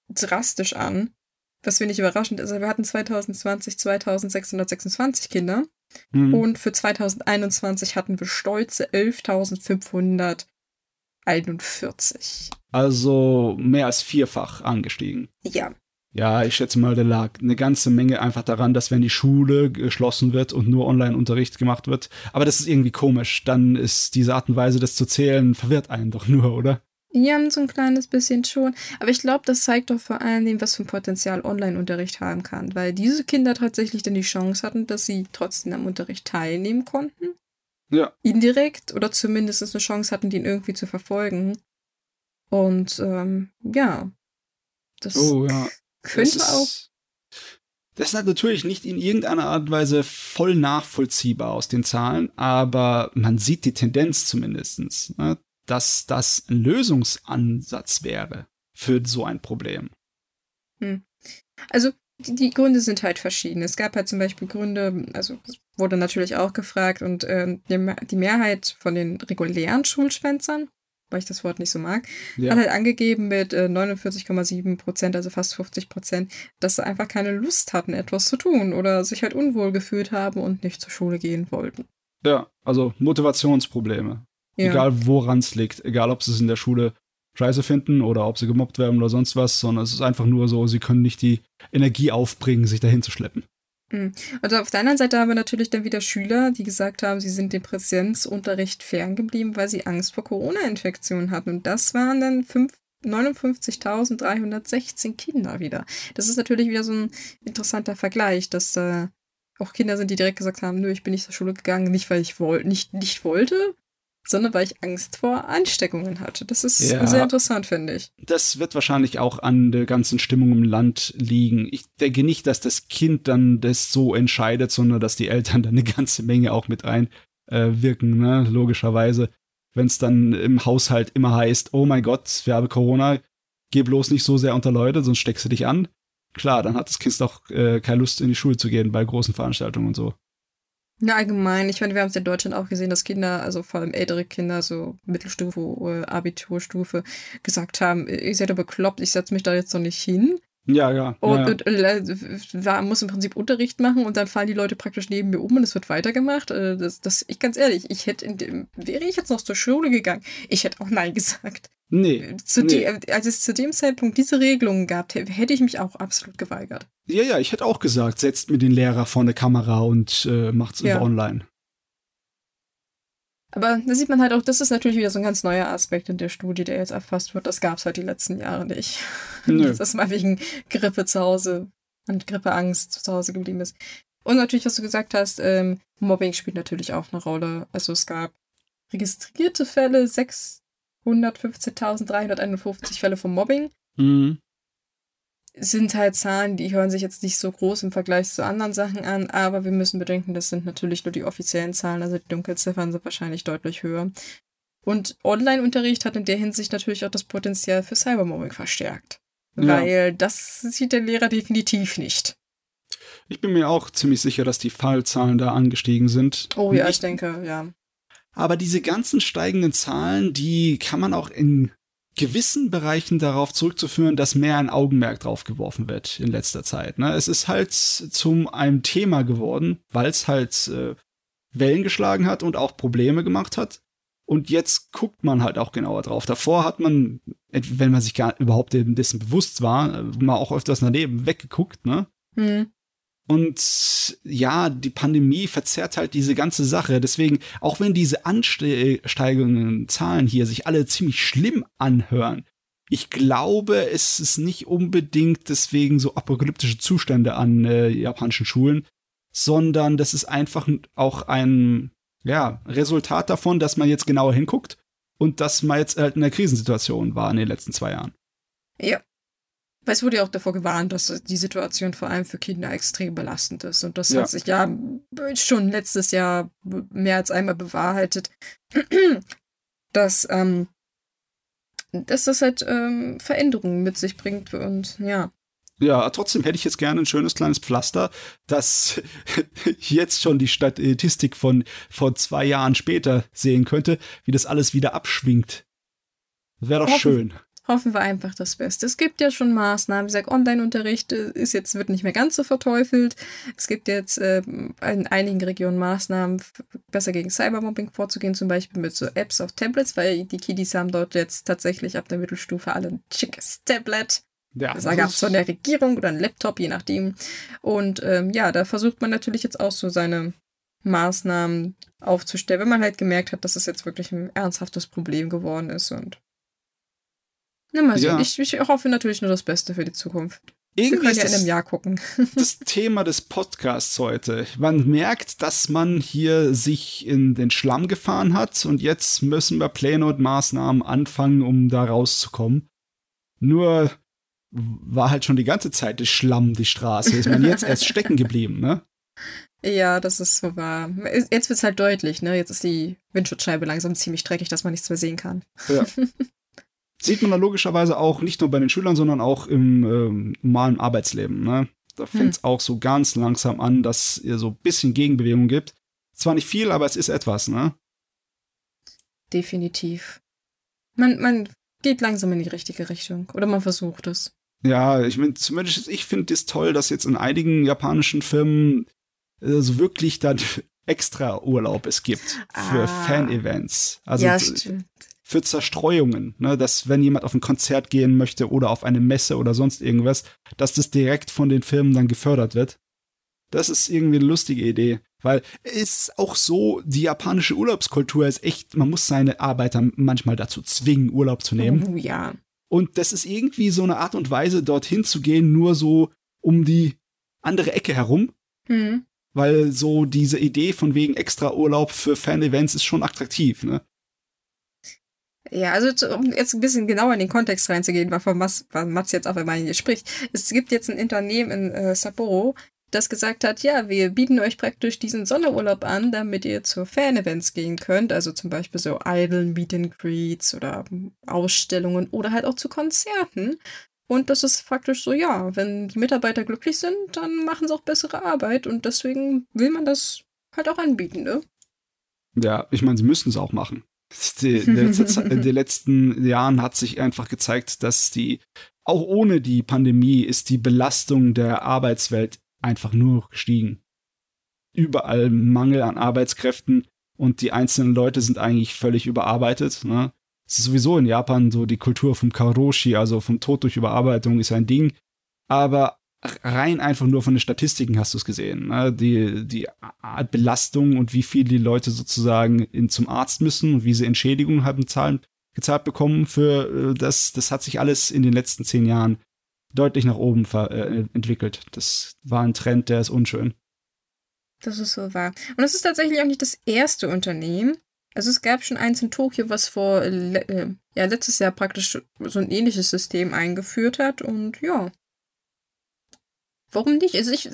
drastisch an. Was wenig überraschend ist. Also wir hatten 2020 2626 Kinder. Mhm. Und für 2021 hatten wir stolze 11.541. Also mehr als vierfach angestiegen. Ja. Ja, ich schätze mal, da lag eine ganze Menge einfach daran, dass wenn die Schule geschlossen wird und nur Online-Unterricht gemacht wird. Aber das ist irgendwie komisch. Dann ist diese Art und Weise, das zu zählen, verwirrt einen doch nur, oder? Ja, so ein kleines bisschen schon. Aber ich glaube, das zeigt doch vor allen Dingen, was für ein Potenzial Online-Unterricht haben kann. Weil diese Kinder tatsächlich dann die Chance hatten, dass sie trotzdem am Unterricht teilnehmen konnten. Ja. Indirekt oder zumindest eine Chance hatten, den irgendwie zu verfolgen. Und ähm, ja. Das oh, ja. könnte das auch. das ist halt natürlich nicht in irgendeiner Art und Weise voll nachvollziehbar aus den Zahlen, aber man sieht die Tendenz zumindest. Ne? Dass das ein Lösungsansatz wäre für so ein Problem. Hm. Also die, die, Gründe sind halt verschieden. Es gab halt zum Beispiel Gründe, also wurde natürlich auch gefragt und äh, die, die, Mehrheit von den regulären Schulschwänzern, weil ich das Wort nicht so mag, ja. hat halt angegeben mit äh, 49,7 Prozent, also fast 50 Prozent, dass sie einfach keine Lust hatten, etwas zu tun oder sich halt unwohl gefühlt haben und nicht zur Schule gehen wollten. Ja, also Motivationsprobleme. Ja. Egal woran es liegt. Egal, ob sie es in der Schule scheiße finden oder ob sie gemobbt werden oder sonst was, sondern es ist einfach nur so, sie können nicht die Energie aufbringen, sich dahin zu schleppen. Mhm. Also auf der anderen Seite haben wir natürlich dann wieder Schüler, die gesagt haben, sie sind dem Präsenzunterricht ferngeblieben, weil sie Angst vor Corona-Infektionen hatten. Und das waren dann 59.316 Kinder wieder. Das ist natürlich wieder so ein interessanter Vergleich, dass äh, auch Kinder sind, die direkt gesagt haben, nö, ich bin nicht zur Schule gegangen, nicht weil ich woll nicht, nicht wollte, sondern weil ich Angst vor Ansteckungen hatte. Das ist ja, sehr interessant, finde ich. Das wird wahrscheinlich auch an der ganzen Stimmung im Land liegen. Ich denke nicht, dass das Kind dann das so entscheidet, sondern dass die Eltern <laughs> dann eine ganze Menge auch mit einwirken, äh, ne? logischerweise. Wenn es dann im Haushalt immer heißt, oh mein Gott, wir haben Corona, geh bloß nicht so sehr unter Leute, sonst steckst du dich an. Klar, dann hat das Kind auch äh, keine Lust, in die Schule zu gehen bei großen Veranstaltungen und so. Ja, allgemein. Ich meine, wir haben es in Deutschland auch gesehen, dass Kinder, also vor allem ältere Kinder, so Mittelstufe, äh, Abiturstufe, gesagt haben, ihr seid doch bekloppt, ich setze mich da jetzt noch nicht hin. Ja, ja. Und, ja. und äh, muss im Prinzip Unterricht machen und dann fallen die Leute praktisch neben mir um und es wird weitergemacht. Äh, das, das, ich ganz ehrlich, ich hätte in dem, wäre ich jetzt noch zur Schule gegangen, ich hätte auch Nein <laughs> gesagt. Nee. Zu nee. Die, als es zu dem Zeitpunkt diese Regelungen gab, hätte ich mich auch absolut geweigert. Ja, ja, ich hätte auch gesagt, setzt mir den Lehrer vor eine Kamera und äh, macht's ja. über online. Aber da sieht man halt auch, das ist natürlich wieder so ein ganz neuer Aspekt in der Studie, der jetzt erfasst wird. Das gab es halt die letzten Jahre nicht. Nö. <laughs> Dass das mal wegen Grippe zu Hause und Grippeangst zu Hause geblieben ist. Und natürlich, was du gesagt hast, ähm, Mobbing spielt natürlich auch eine Rolle. Also es gab registrierte Fälle, 615.351 Fälle von Mobbing. Mhm sind halt Zahlen, die hören sich jetzt nicht so groß im Vergleich zu anderen Sachen an, aber wir müssen bedenken, das sind natürlich nur die offiziellen Zahlen, also die Dunkelziffern sind wahrscheinlich deutlich höher. Und Online-Unterricht hat in der Hinsicht natürlich auch das Potenzial für Cybermobbing verstärkt. Ja. Weil das sieht der Lehrer definitiv nicht. Ich bin mir auch ziemlich sicher, dass die Fallzahlen da angestiegen sind. Oh ja, ich, ich denke, ja. Aber diese ganzen steigenden Zahlen, die kann man auch in gewissen Bereichen darauf zurückzuführen, dass mehr ein Augenmerk drauf geworfen wird in letzter Zeit. Ne? Es ist halt zum einem Thema geworden, weil es halt äh, Wellen geschlagen hat und auch Probleme gemacht hat. Und jetzt guckt man halt auch genauer drauf. Davor hat man, wenn man sich gar überhaupt dessen bewusst war, äh, mal auch öfters daneben weggeguckt, ne? Hm. Und ja, die Pandemie verzerrt halt diese ganze Sache. Deswegen, auch wenn diese ansteigenden Zahlen hier sich alle ziemlich schlimm anhören, ich glaube, es ist nicht unbedingt deswegen so apokalyptische Zustände an äh, japanischen Schulen, sondern das ist einfach auch ein ja, Resultat davon, dass man jetzt genauer hinguckt und dass man jetzt halt in der Krisensituation war in den letzten zwei Jahren. Ja, weil es wurde ja auch davor gewarnt, dass die Situation vor allem für Kinder extrem belastend ist. Und das ja. hat sich ja schon letztes Jahr mehr als einmal bewahrheitet, <clears throat> dass, ähm, dass das halt ähm, Veränderungen mit sich bringt und ja. Ja, trotzdem hätte ich jetzt gerne ein schönes kleines Pflaster, das <laughs> jetzt schon die Statistik von vor zwei Jahren später sehen könnte, wie das alles wieder abschwingt. Wäre doch schön hoffen wir einfach das Beste. Es gibt ja schon Maßnahmen. Wie gesagt, Online-Unterricht ist jetzt, wird nicht mehr ganz so verteufelt. Es gibt jetzt äh, in einigen Regionen Maßnahmen, besser gegen Cybermobbing vorzugehen, zum Beispiel mit so Apps auf Tablets, weil die Kiddies haben dort jetzt tatsächlich ab der Mittelstufe alle ein schickes Tablet. Ja, das gab es von der Regierung oder ein Laptop, je nachdem. Und ähm, ja, da versucht man natürlich jetzt auch so seine Maßnahmen aufzustellen, wenn man halt gemerkt hat, dass es jetzt wirklich ein ernsthaftes Problem geworden ist und na mal. Ja. Ich, ich hoffe natürlich nur das Beste für die Zukunft. Irgendwie Wir können ja in einem Jahr gucken. <laughs> Das Thema des Podcasts heute. Man merkt, dass man hier sich in den Schlamm gefahren hat und jetzt müssen wir Pläne und Maßnahmen anfangen, um da rauszukommen. Nur war halt schon die ganze Zeit das Schlamm die Straße. Ist man jetzt erst stecken <laughs> geblieben, ne? Ja, das ist so wahr. Jetzt wird's halt deutlich, ne? Jetzt ist die Windschutzscheibe langsam ziemlich dreckig, dass man nichts mehr sehen kann. Ja. <laughs> sieht man da logischerweise auch nicht nur bei den Schülern, sondern auch im ähm, normalen Arbeitsleben. Ne? Da fängt es hm. auch so ganz langsam an, dass ihr so ein bisschen Gegenbewegung gibt. Zwar nicht viel, aber es ist etwas, ne? Definitiv. Man, man geht langsam in die richtige Richtung. Oder man versucht es. Ja, ich meine, zumindest ich finde es toll, dass jetzt in einigen japanischen Firmen äh, so wirklich dann <laughs> extra Urlaub es gibt für ah. Fan-Events. Also ja, stimmt für Zerstreuungen, ne, dass wenn jemand auf ein Konzert gehen möchte oder auf eine Messe oder sonst irgendwas, dass das direkt von den Firmen dann gefördert wird. Das ist irgendwie eine lustige Idee, weil es ist auch so, die japanische Urlaubskultur ist echt, man muss seine Arbeiter manchmal dazu zwingen, Urlaub zu nehmen. Oh, ja. Und das ist irgendwie so eine Art und Weise, dorthin zu gehen, nur so um die andere Ecke herum. Mhm. Weil so diese Idee von wegen extra Urlaub für Fan-Events ist schon attraktiv, ne? Ja, also um jetzt ein bisschen genauer in den Kontext reinzugehen, wovon Mats, Mats jetzt auf einmal hier spricht. Es gibt jetzt ein Unternehmen in äh, Sapporo, das gesagt hat, ja, wir bieten euch praktisch diesen Sonderurlaub an, damit ihr zu Fan-Events gehen könnt, also zum Beispiel so Idol Meet and Greets oder Ausstellungen oder halt auch zu Konzerten. Und das ist faktisch so, ja, wenn die Mitarbeiter glücklich sind, dann machen sie auch bessere Arbeit und deswegen will man das halt auch anbieten, ne? Ja, ich meine, sie müssen es auch machen. In den letzten Jahren hat sich einfach gezeigt, dass die, auch ohne die Pandemie, ist die Belastung der Arbeitswelt einfach nur gestiegen. Überall Mangel an Arbeitskräften und die einzelnen Leute sind eigentlich völlig überarbeitet. Ne? Es ist sowieso in Japan so die Kultur vom Karoshi, also vom Tod durch Überarbeitung, ist ein Ding. Aber rein einfach nur von den Statistiken hast du es gesehen. Ne? Die, die Belastung und wie viel die Leute sozusagen in, zum Arzt müssen und wie sie Entschädigungen haben zahlen, gezahlt bekommen für äh, das, das hat sich alles in den letzten zehn Jahren deutlich nach oben äh, entwickelt. Das war ein Trend, der ist unschön. Das ist so wahr. Und es ist tatsächlich auch nicht das erste Unternehmen. Also es gab schon eins in Tokio, was vor äh, ja, letztes Jahr praktisch so ein ähnliches System eingeführt hat. Und ja, Warum nicht? Also ich,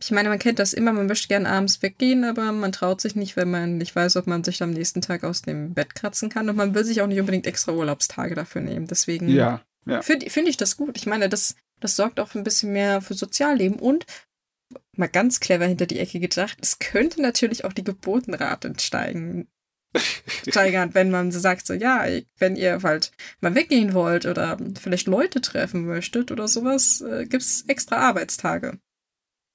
ich meine, man kennt das immer, man möchte gern abends weggehen, aber man traut sich nicht, wenn man nicht weiß, ob man sich am nächsten Tag aus dem Bett kratzen kann. Und man will sich auch nicht unbedingt extra Urlaubstage dafür nehmen. Deswegen ja, ja. finde find ich das gut. Ich meine, das, das sorgt auch für ein bisschen mehr für Sozialleben und mal ganz clever hinter die Ecke gedacht, es könnte natürlich auch die Geburtenrate steigen <laughs> steigern, wenn man sagt, so, ja, wenn ihr halt mal weggehen wollt oder vielleicht Leute treffen möchtet oder sowas, äh, es extra Arbeitstage.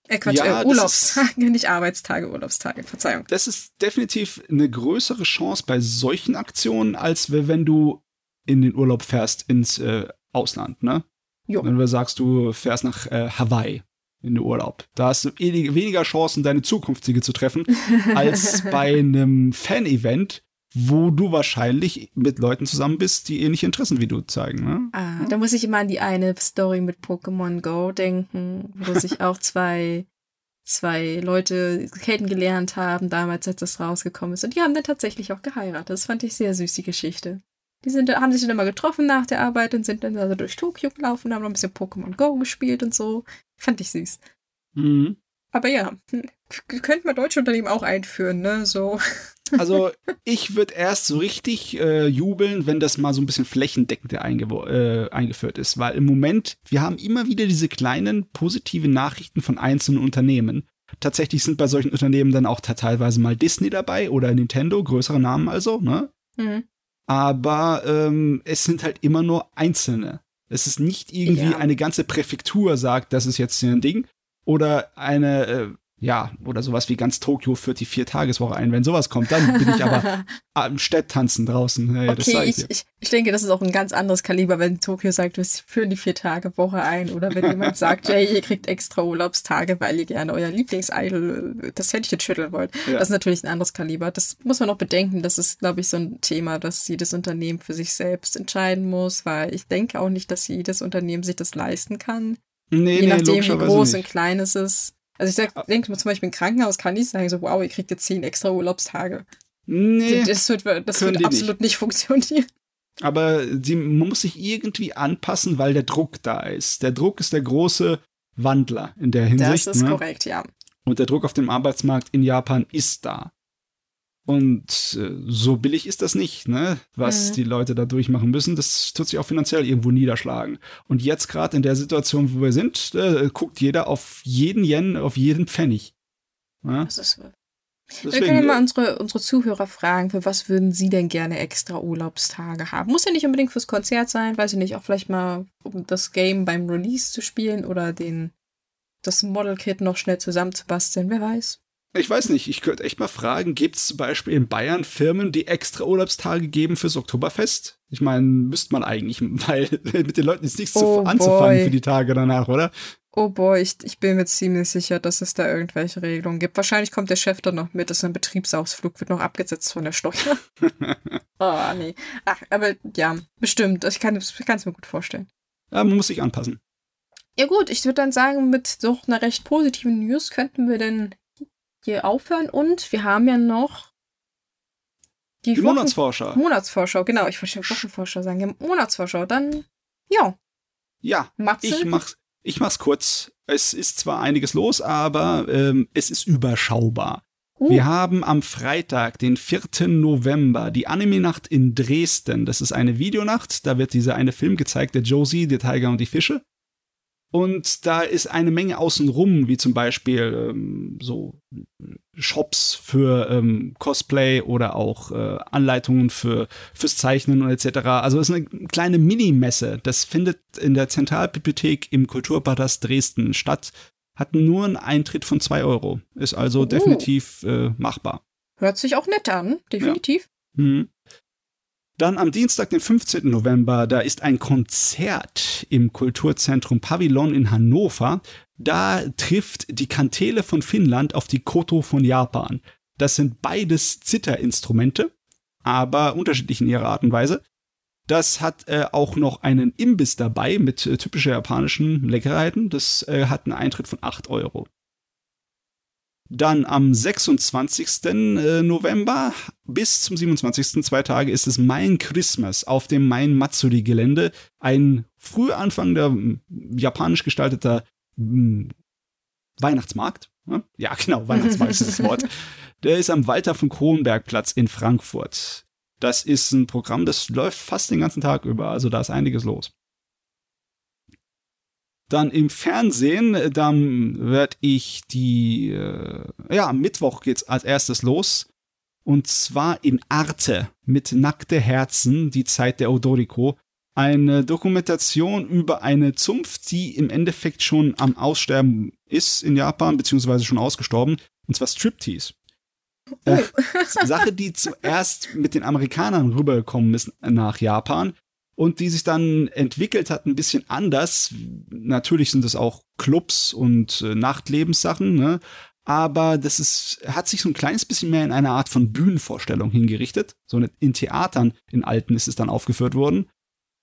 Äh, Quatsch, ja, äh, Urlaubstage, ist, nicht Arbeitstage, Urlaubstage, Verzeihung. Das ist definitiv eine größere Chance bei solchen Aktionen, als wenn du in den Urlaub fährst ins äh, Ausland, ne? Jo. Wenn du sagst, du fährst nach äh, Hawaii in den Urlaub. Da hast du weniger Chancen, deine zukünftige zu treffen, <laughs> als bei einem Fan-Event, wo du wahrscheinlich mit Leuten zusammen bist, die ähnliche Interessen wie du zeigen. Ne? Ah, da muss ich immer an die eine Story mit Pokémon Go denken, wo sich auch zwei, zwei Leute kennengelernt haben, damals, als das rausgekommen ist. Und die haben dann tatsächlich auch geheiratet. Das fand ich sehr süß, die Geschichte. Die sind, haben sich dann immer getroffen nach der Arbeit und sind dann also durch Tokio gelaufen und haben noch ein bisschen Pokémon Go gespielt und so. Fand ich süß. Mhm. Aber ja, könnte man deutsche Unternehmen auch einführen, ne? So. <laughs> Also ich würde erst so richtig äh, jubeln, wenn das mal so ein bisschen flächendeckend äh, eingeführt ist, weil im Moment, wir haben immer wieder diese kleinen positiven Nachrichten von einzelnen Unternehmen. Tatsächlich sind bei solchen Unternehmen dann auch teilweise mal Disney dabei oder Nintendo, größere Namen also, ne? Mhm. Aber ähm, es sind halt immer nur einzelne. Es ist nicht irgendwie ja. eine ganze Präfektur sagt, das ist jetzt ein Ding. Oder eine, äh, ja, oder sowas wie ganz Tokio führt die Vier-Tageswoche ein. Wenn sowas kommt, dann bin ich aber <laughs> am Stepptanzen draußen. Hey, okay, ich, ich, ich, denke, das ist auch ein ganz anderes Kaliber, wenn Tokio sagt, wir führen die Vier-Tage-Woche ein. Oder wenn jemand sagt, hey, ihr kriegt extra Urlaubstage, weil ihr gerne euer Lieblingsidol das Händchen schütteln wollt. Ja. Das ist natürlich ein anderes Kaliber. Das muss man noch bedenken. Das ist, glaube ich, so ein Thema, das jedes Unternehmen für sich selbst entscheiden muss, weil ich denke auch nicht, dass jedes Unternehmen sich das leisten kann. Nee, Je nee, nachdem, wie groß nicht. und klein es ist. Also ich ah. denke zum Beispiel im Krankenhaus kann ich sagen, so, wow, ihr kriegt jetzt zehn extra Urlaubstage. Nee. Das wird, das wird absolut nicht. nicht funktionieren. Aber sie, man muss sich irgendwie anpassen, weil der Druck da ist. Der Druck ist der große Wandler in der Hinsicht. Das ist ne? korrekt, ja. Und der Druck auf dem Arbeitsmarkt in Japan ist da. Und äh, so billig ist das nicht, ne? Was mhm. die Leute da durchmachen müssen. Das tut sich auch finanziell irgendwo niederschlagen. Und jetzt gerade in der Situation, wo wir sind, äh, guckt jeder auf jeden Yen, auf jeden Pfennig. Ja? Das ist. Deswegen, wir können ja mal unsere, unsere Zuhörer fragen, für was würden sie denn gerne extra Urlaubstage haben? Muss ja nicht unbedingt fürs Konzert sein, weiß ich nicht, auch vielleicht mal, um das Game beim Release zu spielen oder den, das Model Kit noch schnell zusammenzubasteln, wer weiß. Ich weiß nicht, ich könnte echt mal fragen, gibt es zum Beispiel in Bayern Firmen, die extra Urlaubstage geben fürs Oktoberfest? Ich meine, müsste man eigentlich, <laughs> weil mit den Leuten ist nichts oh anzufangen für die Tage danach, oder? Oh boy, ich, ich bin mir ziemlich sicher, dass es da irgendwelche Regelungen gibt. Wahrscheinlich kommt der Chef dann noch mit, dass ein Betriebsausflug wird noch abgesetzt von der Steuer. <laughs> <laughs> oh, nee. Ach, aber ja, bestimmt. Ich kann es mir gut vorstellen. Ja, man muss sich anpassen. Ja gut, ich würde dann sagen, mit doch einer recht positiven News könnten wir dann hier aufhören und wir haben ja noch die, die Wochen Monatsvorschau. Monatsvorschau, genau. Ich wollte Wochenvorschau sagen. Ja, Monatsvorschau, dann ja. Ja, Matze? ich mach's, ich mach's kurz. Es ist zwar einiges los, aber ähm, es ist überschaubar. Uh. Wir haben am Freitag, den 4. November, die Anime-Nacht in Dresden. Das ist eine Videonacht. Da wird dieser eine Film gezeigt, der Josie, der Tiger und die Fische. Und da ist eine Menge außenrum, wie zum Beispiel ähm, so Shops für ähm, Cosplay oder auch äh, Anleitungen für fürs Zeichnen und etc. Also es ist eine kleine Mini-Messe. Das findet in der Zentralbibliothek im Kulturpalast Dresden statt. Hat nur einen Eintritt von zwei Euro. Ist also oh. definitiv äh, machbar. Hört sich auch nett an, definitiv. Ja. Mhm. Dann am Dienstag, den 15. November, da ist ein Konzert im Kulturzentrum Pavillon in Hannover. Da trifft die Kantele von Finnland auf die Koto von Japan. Das sind beides Zitterinstrumente, aber unterschiedlich in ihrer Art und Weise. Das hat äh, auch noch einen Imbiss dabei mit äh, typischer japanischen Leckerheiten. Das äh, hat einen Eintritt von 8 Euro. Dann am 26. Äh, November bis zum 27. zwei Tage ist es Main Christmas auf dem Main Matsuri Gelände. Ein früh anfangender japanisch gestalteter Weihnachtsmarkt. Ja, <laughs> genau, Weihnachtsmarkt ist das Wort. <laughs> Der ist am Walter von Kronberg Platz in Frankfurt. Das ist ein Programm, das läuft fast den ganzen Tag über, also da ist einiges los. Dann im Fernsehen, äh, dann werde ich die, äh, ja, am Mittwoch geht's als erstes los. Und zwar in Arte mit Nackte Herzen, die Zeit der Odoriko. Eine Dokumentation über eine Zunft, die im Endeffekt schon am Aussterben ist in Japan, beziehungsweise schon ausgestorben, und zwar Striptease. Oh. Äh, Sache, die zuerst mit den Amerikanern rübergekommen ist nach Japan und die sich dann entwickelt hat ein bisschen anders. Natürlich sind es auch Clubs und äh, Nachtlebenssachen, ne? aber das ist, hat sich so ein kleines bisschen mehr in eine Art von Bühnenvorstellung hingerichtet. So in Theatern in Alten ist es dann aufgeführt worden.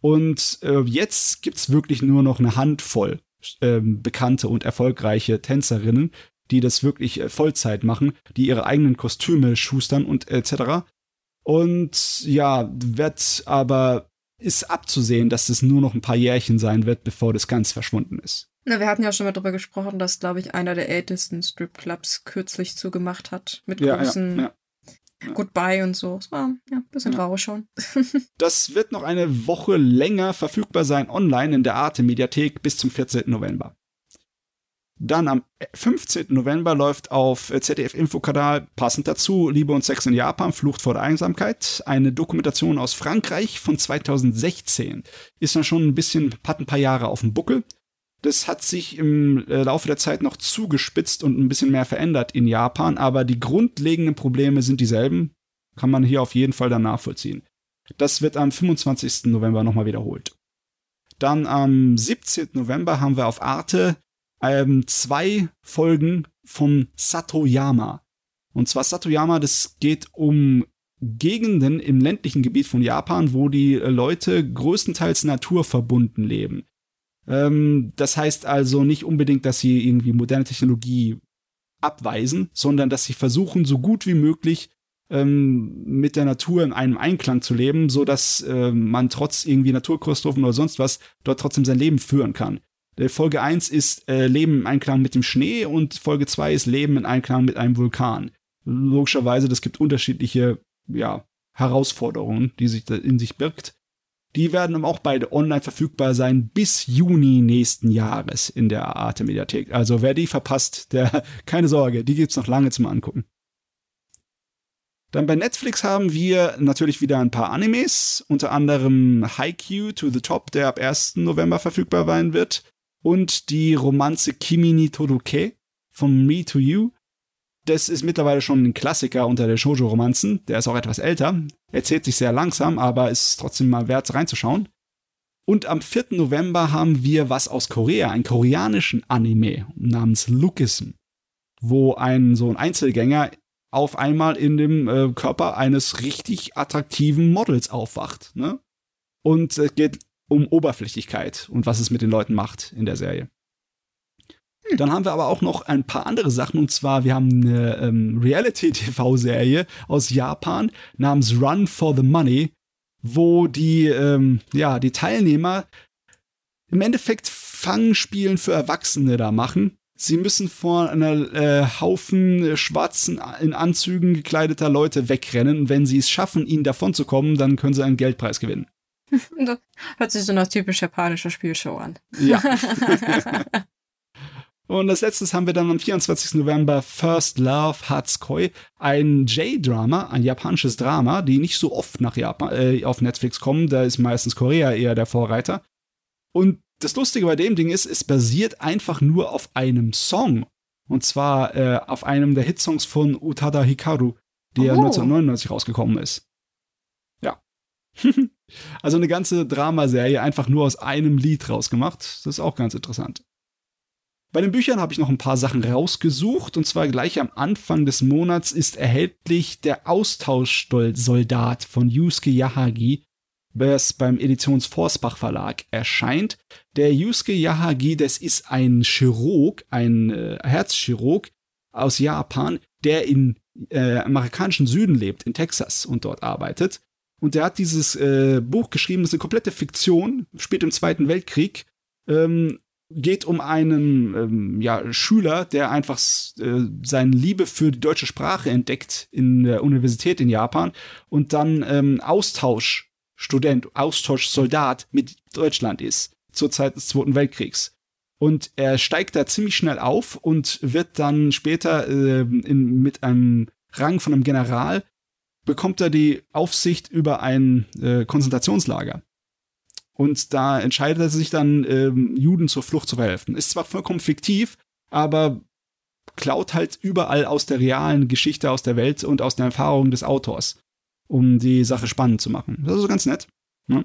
Und äh, jetzt gibt's wirklich nur noch eine Handvoll äh, bekannte und erfolgreiche Tänzerinnen, die das wirklich äh, Vollzeit machen, die ihre eigenen Kostüme schustern und etc. Und ja, wird aber ist abzusehen, dass es nur noch ein paar Jährchen sein wird, bevor das ganz verschwunden ist. Na, wir hatten ja schon mal darüber gesprochen, dass, glaube ich, einer der ältesten Stripclubs kürzlich zugemacht hat. Mit Ja, großen ja, ja. Goodbye und so. Es war ja ein bisschen traurig schon. <laughs> Das wird noch eine Woche länger verfügbar sein online in der Arte Mediathek bis zum 14. November. Dann am 15. November läuft auf ZDF Infokanal passend dazu Liebe und Sex in Japan, Flucht vor der Einsamkeit, eine Dokumentation aus Frankreich von 2016. Ist dann schon ein bisschen, hat ein paar Jahre auf dem Buckel. Das hat sich im äh, Laufe der Zeit noch zugespitzt und ein bisschen mehr verändert in Japan, aber die grundlegenden Probleme sind dieselben. Kann man hier auf jeden Fall dann nachvollziehen. Das wird am 25. November nochmal wiederholt. Dann am 17. November haben wir auf Arte ähm, zwei Folgen von Satoyama. Und zwar Satoyama, das geht um Gegenden im ländlichen Gebiet von Japan, wo die äh, Leute größtenteils naturverbunden leben. Ähm, das heißt also nicht unbedingt, dass sie irgendwie moderne Technologie abweisen, sondern dass sie versuchen, so gut wie möglich ähm, mit der Natur in einem Einklang zu leben, so dass ähm, man trotz irgendwie Naturkatastrophen oder sonst was dort trotzdem sein Leben führen kann. Äh, Folge 1 ist äh, Leben im Einklang mit dem Schnee und Folge 2 ist Leben in Einklang mit einem Vulkan. Logischerweise, das gibt unterschiedliche ja, Herausforderungen, die sich in sich birgt. Die werden aber auch beide online verfügbar sein bis Juni nächsten Jahres in der Arte Mediathek. Also wer die verpasst, der <laughs> keine Sorge, die gibt's noch lange zum Angucken. Dann bei Netflix haben wir natürlich wieder ein paar Animes, unter anderem Haikyuu to the Top, der ab 1. November verfügbar sein wird, und die Romanze Kimi ni Todoke von Me to You. Das ist mittlerweile schon ein Klassiker unter der Shoujo-Romanzen. Der ist auch etwas älter, erzählt sich sehr langsam, aber ist trotzdem mal wert reinzuschauen. Und am 4. November haben wir was aus Korea, einen koreanischen Anime namens Lookism, wo ein so ein Einzelgänger auf einmal in dem äh, Körper eines richtig attraktiven Models aufwacht. Ne? Und es geht um Oberflächlichkeit und was es mit den Leuten macht in der Serie. Dann haben wir aber auch noch ein paar andere Sachen und zwar wir haben eine ähm, Reality-TV-Serie aus Japan namens Run for the Money, wo die ähm, ja die Teilnehmer im Endeffekt Fangspielen für Erwachsene da machen. Sie müssen vor einer äh, Haufen schwarzen in Anzügen gekleideter Leute wegrennen. Und wenn sie es schaffen, ihnen davonzukommen, dann können sie einen Geldpreis gewinnen. Das hört sich so nach typisch japanischer Spielshow an. Ja. <laughs> Und als letztes haben wir dann am 24. November First Love Hatsukoi, ein J-Drama, ein japanisches Drama, die nicht so oft nach Japan äh, auf Netflix kommen. Da ist meistens Korea eher der Vorreiter. Und das Lustige bei dem Ding ist, es basiert einfach nur auf einem Song. Und zwar äh, auf einem der Hitsongs von Utada Hikaru, der Oh. 1999 rausgekommen ist. Ja. <laughs> also eine ganze Dramaserie einfach nur aus einem Lied rausgemacht. Das ist auch ganz interessant. Bei den Büchern habe ich noch ein paar Sachen rausgesucht und zwar gleich am Anfang des Monats ist erhältlich der Austauschsoldat von Yusuke Yahagi, das beim Editions Forsbach Verlag erscheint. Der Yusuke Yahagi, das ist ein Chirurg, ein äh, Herzchirurg aus Japan, der in äh, amerikanischen Süden lebt, in Texas und dort arbeitet. Und der hat dieses äh, Buch geschrieben, das ist eine komplette Fiktion, spielt im Zweiten Weltkrieg, ähm, geht um einen ähm, ja, Schüler, der einfach äh, seine Liebe für die deutsche Sprache entdeckt in der Universität in Japan und dann ähm, Austauschstudent, Austauschsoldat mit Deutschland ist zur Zeit des Zweiten Weltkriegs. Und er steigt da ziemlich schnell auf und wird dann später äh, in, mit einem Rang von einem General bekommt er die Aufsicht über ein äh, Konzentrationslager. Und da entscheidet er sich dann, ähm, Juden zur Flucht zu verhelfen. Ist zwar vollkommen fiktiv, aber klaut halt überall aus der realen Geschichte, aus der Welt und aus den Erfahrungen des Autors, um die Sache spannend zu machen. Das ist also ganz nett. Ne?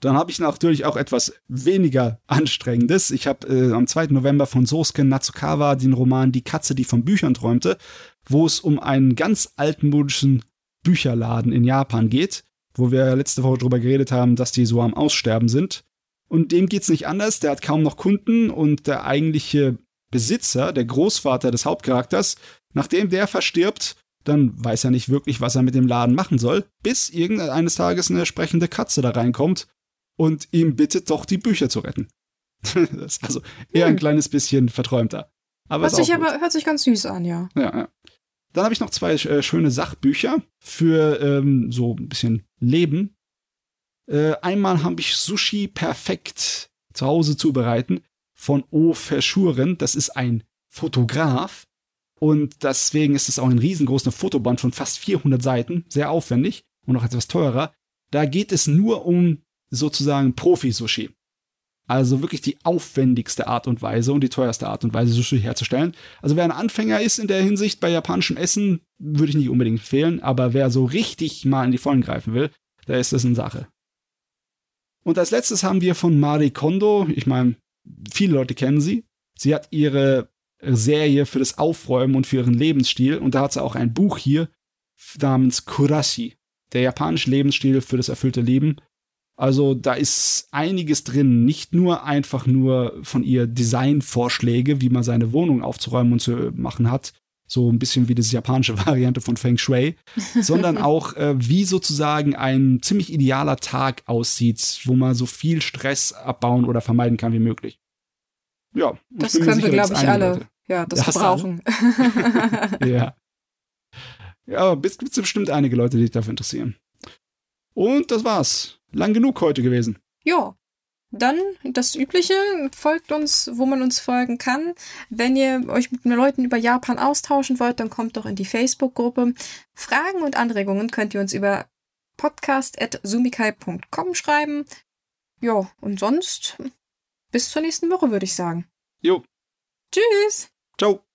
Dann habe ich natürlich auch etwas weniger Anstrengendes. Ich habe äh, am 2. November von Sosuke Natsukawa den Roman Die Katze, die von Büchern träumte, wo es um einen ganz altmodischen Bücherladen in Japan geht, wo wir letzte Woche drüber geredet haben, dass die so am Aussterben sind. Und dem geht's nicht anders. Der hat kaum noch Kunden und der eigentliche Besitzer, der Großvater des Hauptcharakters, nachdem der verstirbt, dann weiß er nicht wirklich, was er mit dem Laden machen soll, bis irgendeines Tages eine sprechende Katze da reinkommt und ihm bittet, doch die Bücher zu retten. <laughs> das ist also eher ein hm. kleines bisschen verträumter. Aber hört, sich aber, hört sich ganz süß an, ja. Ja, ja. Dann habe ich noch zwei äh, schöne Sachbücher für ähm, so ein bisschen Leben. Äh, einmal habe ich Sushi perfekt zu Hause zubereiten von O. Verschuren. Das ist ein Fotograf. Und deswegen ist es auch ein riesengroßer Fotoband von fast 400 Seiten. Sehr aufwendig und noch etwas teurer. Da geht es nur um sozusagen Profi-Sushi. Also wirklich die aufwendigste Art und Weise und die teuerste Art und Weise, Sushi herzustellen. Also wer ein Anfänger ist in der Hinsicht bei japanischem Essen, würde ich nicht unbedingt empfehlen. Aber wer so richtig mal in die Vollen greifen will, da ist das eine Sache. Und als letztes haben wir von Marie Kondo, ich meine, viele Leute kennen sie. Sie hat ihre Serie für das Aufräumen und für ihren Lebensstil und da hat sie auch ein Buch hier namens Kurashi, der japanische Lebensstil für das erfüllte Leben. Also da ist einiges drin, nicht nur einfach nur von ihr Designvorschläge, wie man seine Wohnung aufzuräumen und zu machen hat, so ein bisschen wie das japanische <laughs> Variante von Feng Shui, sondern <laughs> auch äh, wie sozusagen ein ziemlich idealer Tag aussieht, wo man so viel Stress abbauen oder vermeiden kann wie möglich. Ja, das können wir, glaube ich, alle. Leute. Ja, das, das brauchen. <laughs> ja. Ja, aber es gibt bestimmt einige Leute, die sich dafür interessieren. Und das war's lang genug heute gewesen. Ja. Dann das Übliche, folgt uns, wo man uns folgen kann. Wenn ihr euch mit Leuten über Japan austauschen wollt, dann kommt doch in die Facebook-Gruppe. Fragen und Anregungen könnt ihr uns über podcast.sumikai.com schreiben. Ja, und sonst bis zur nächsten Woche, würde ich sagen. Jo. Tschüss. Ciao.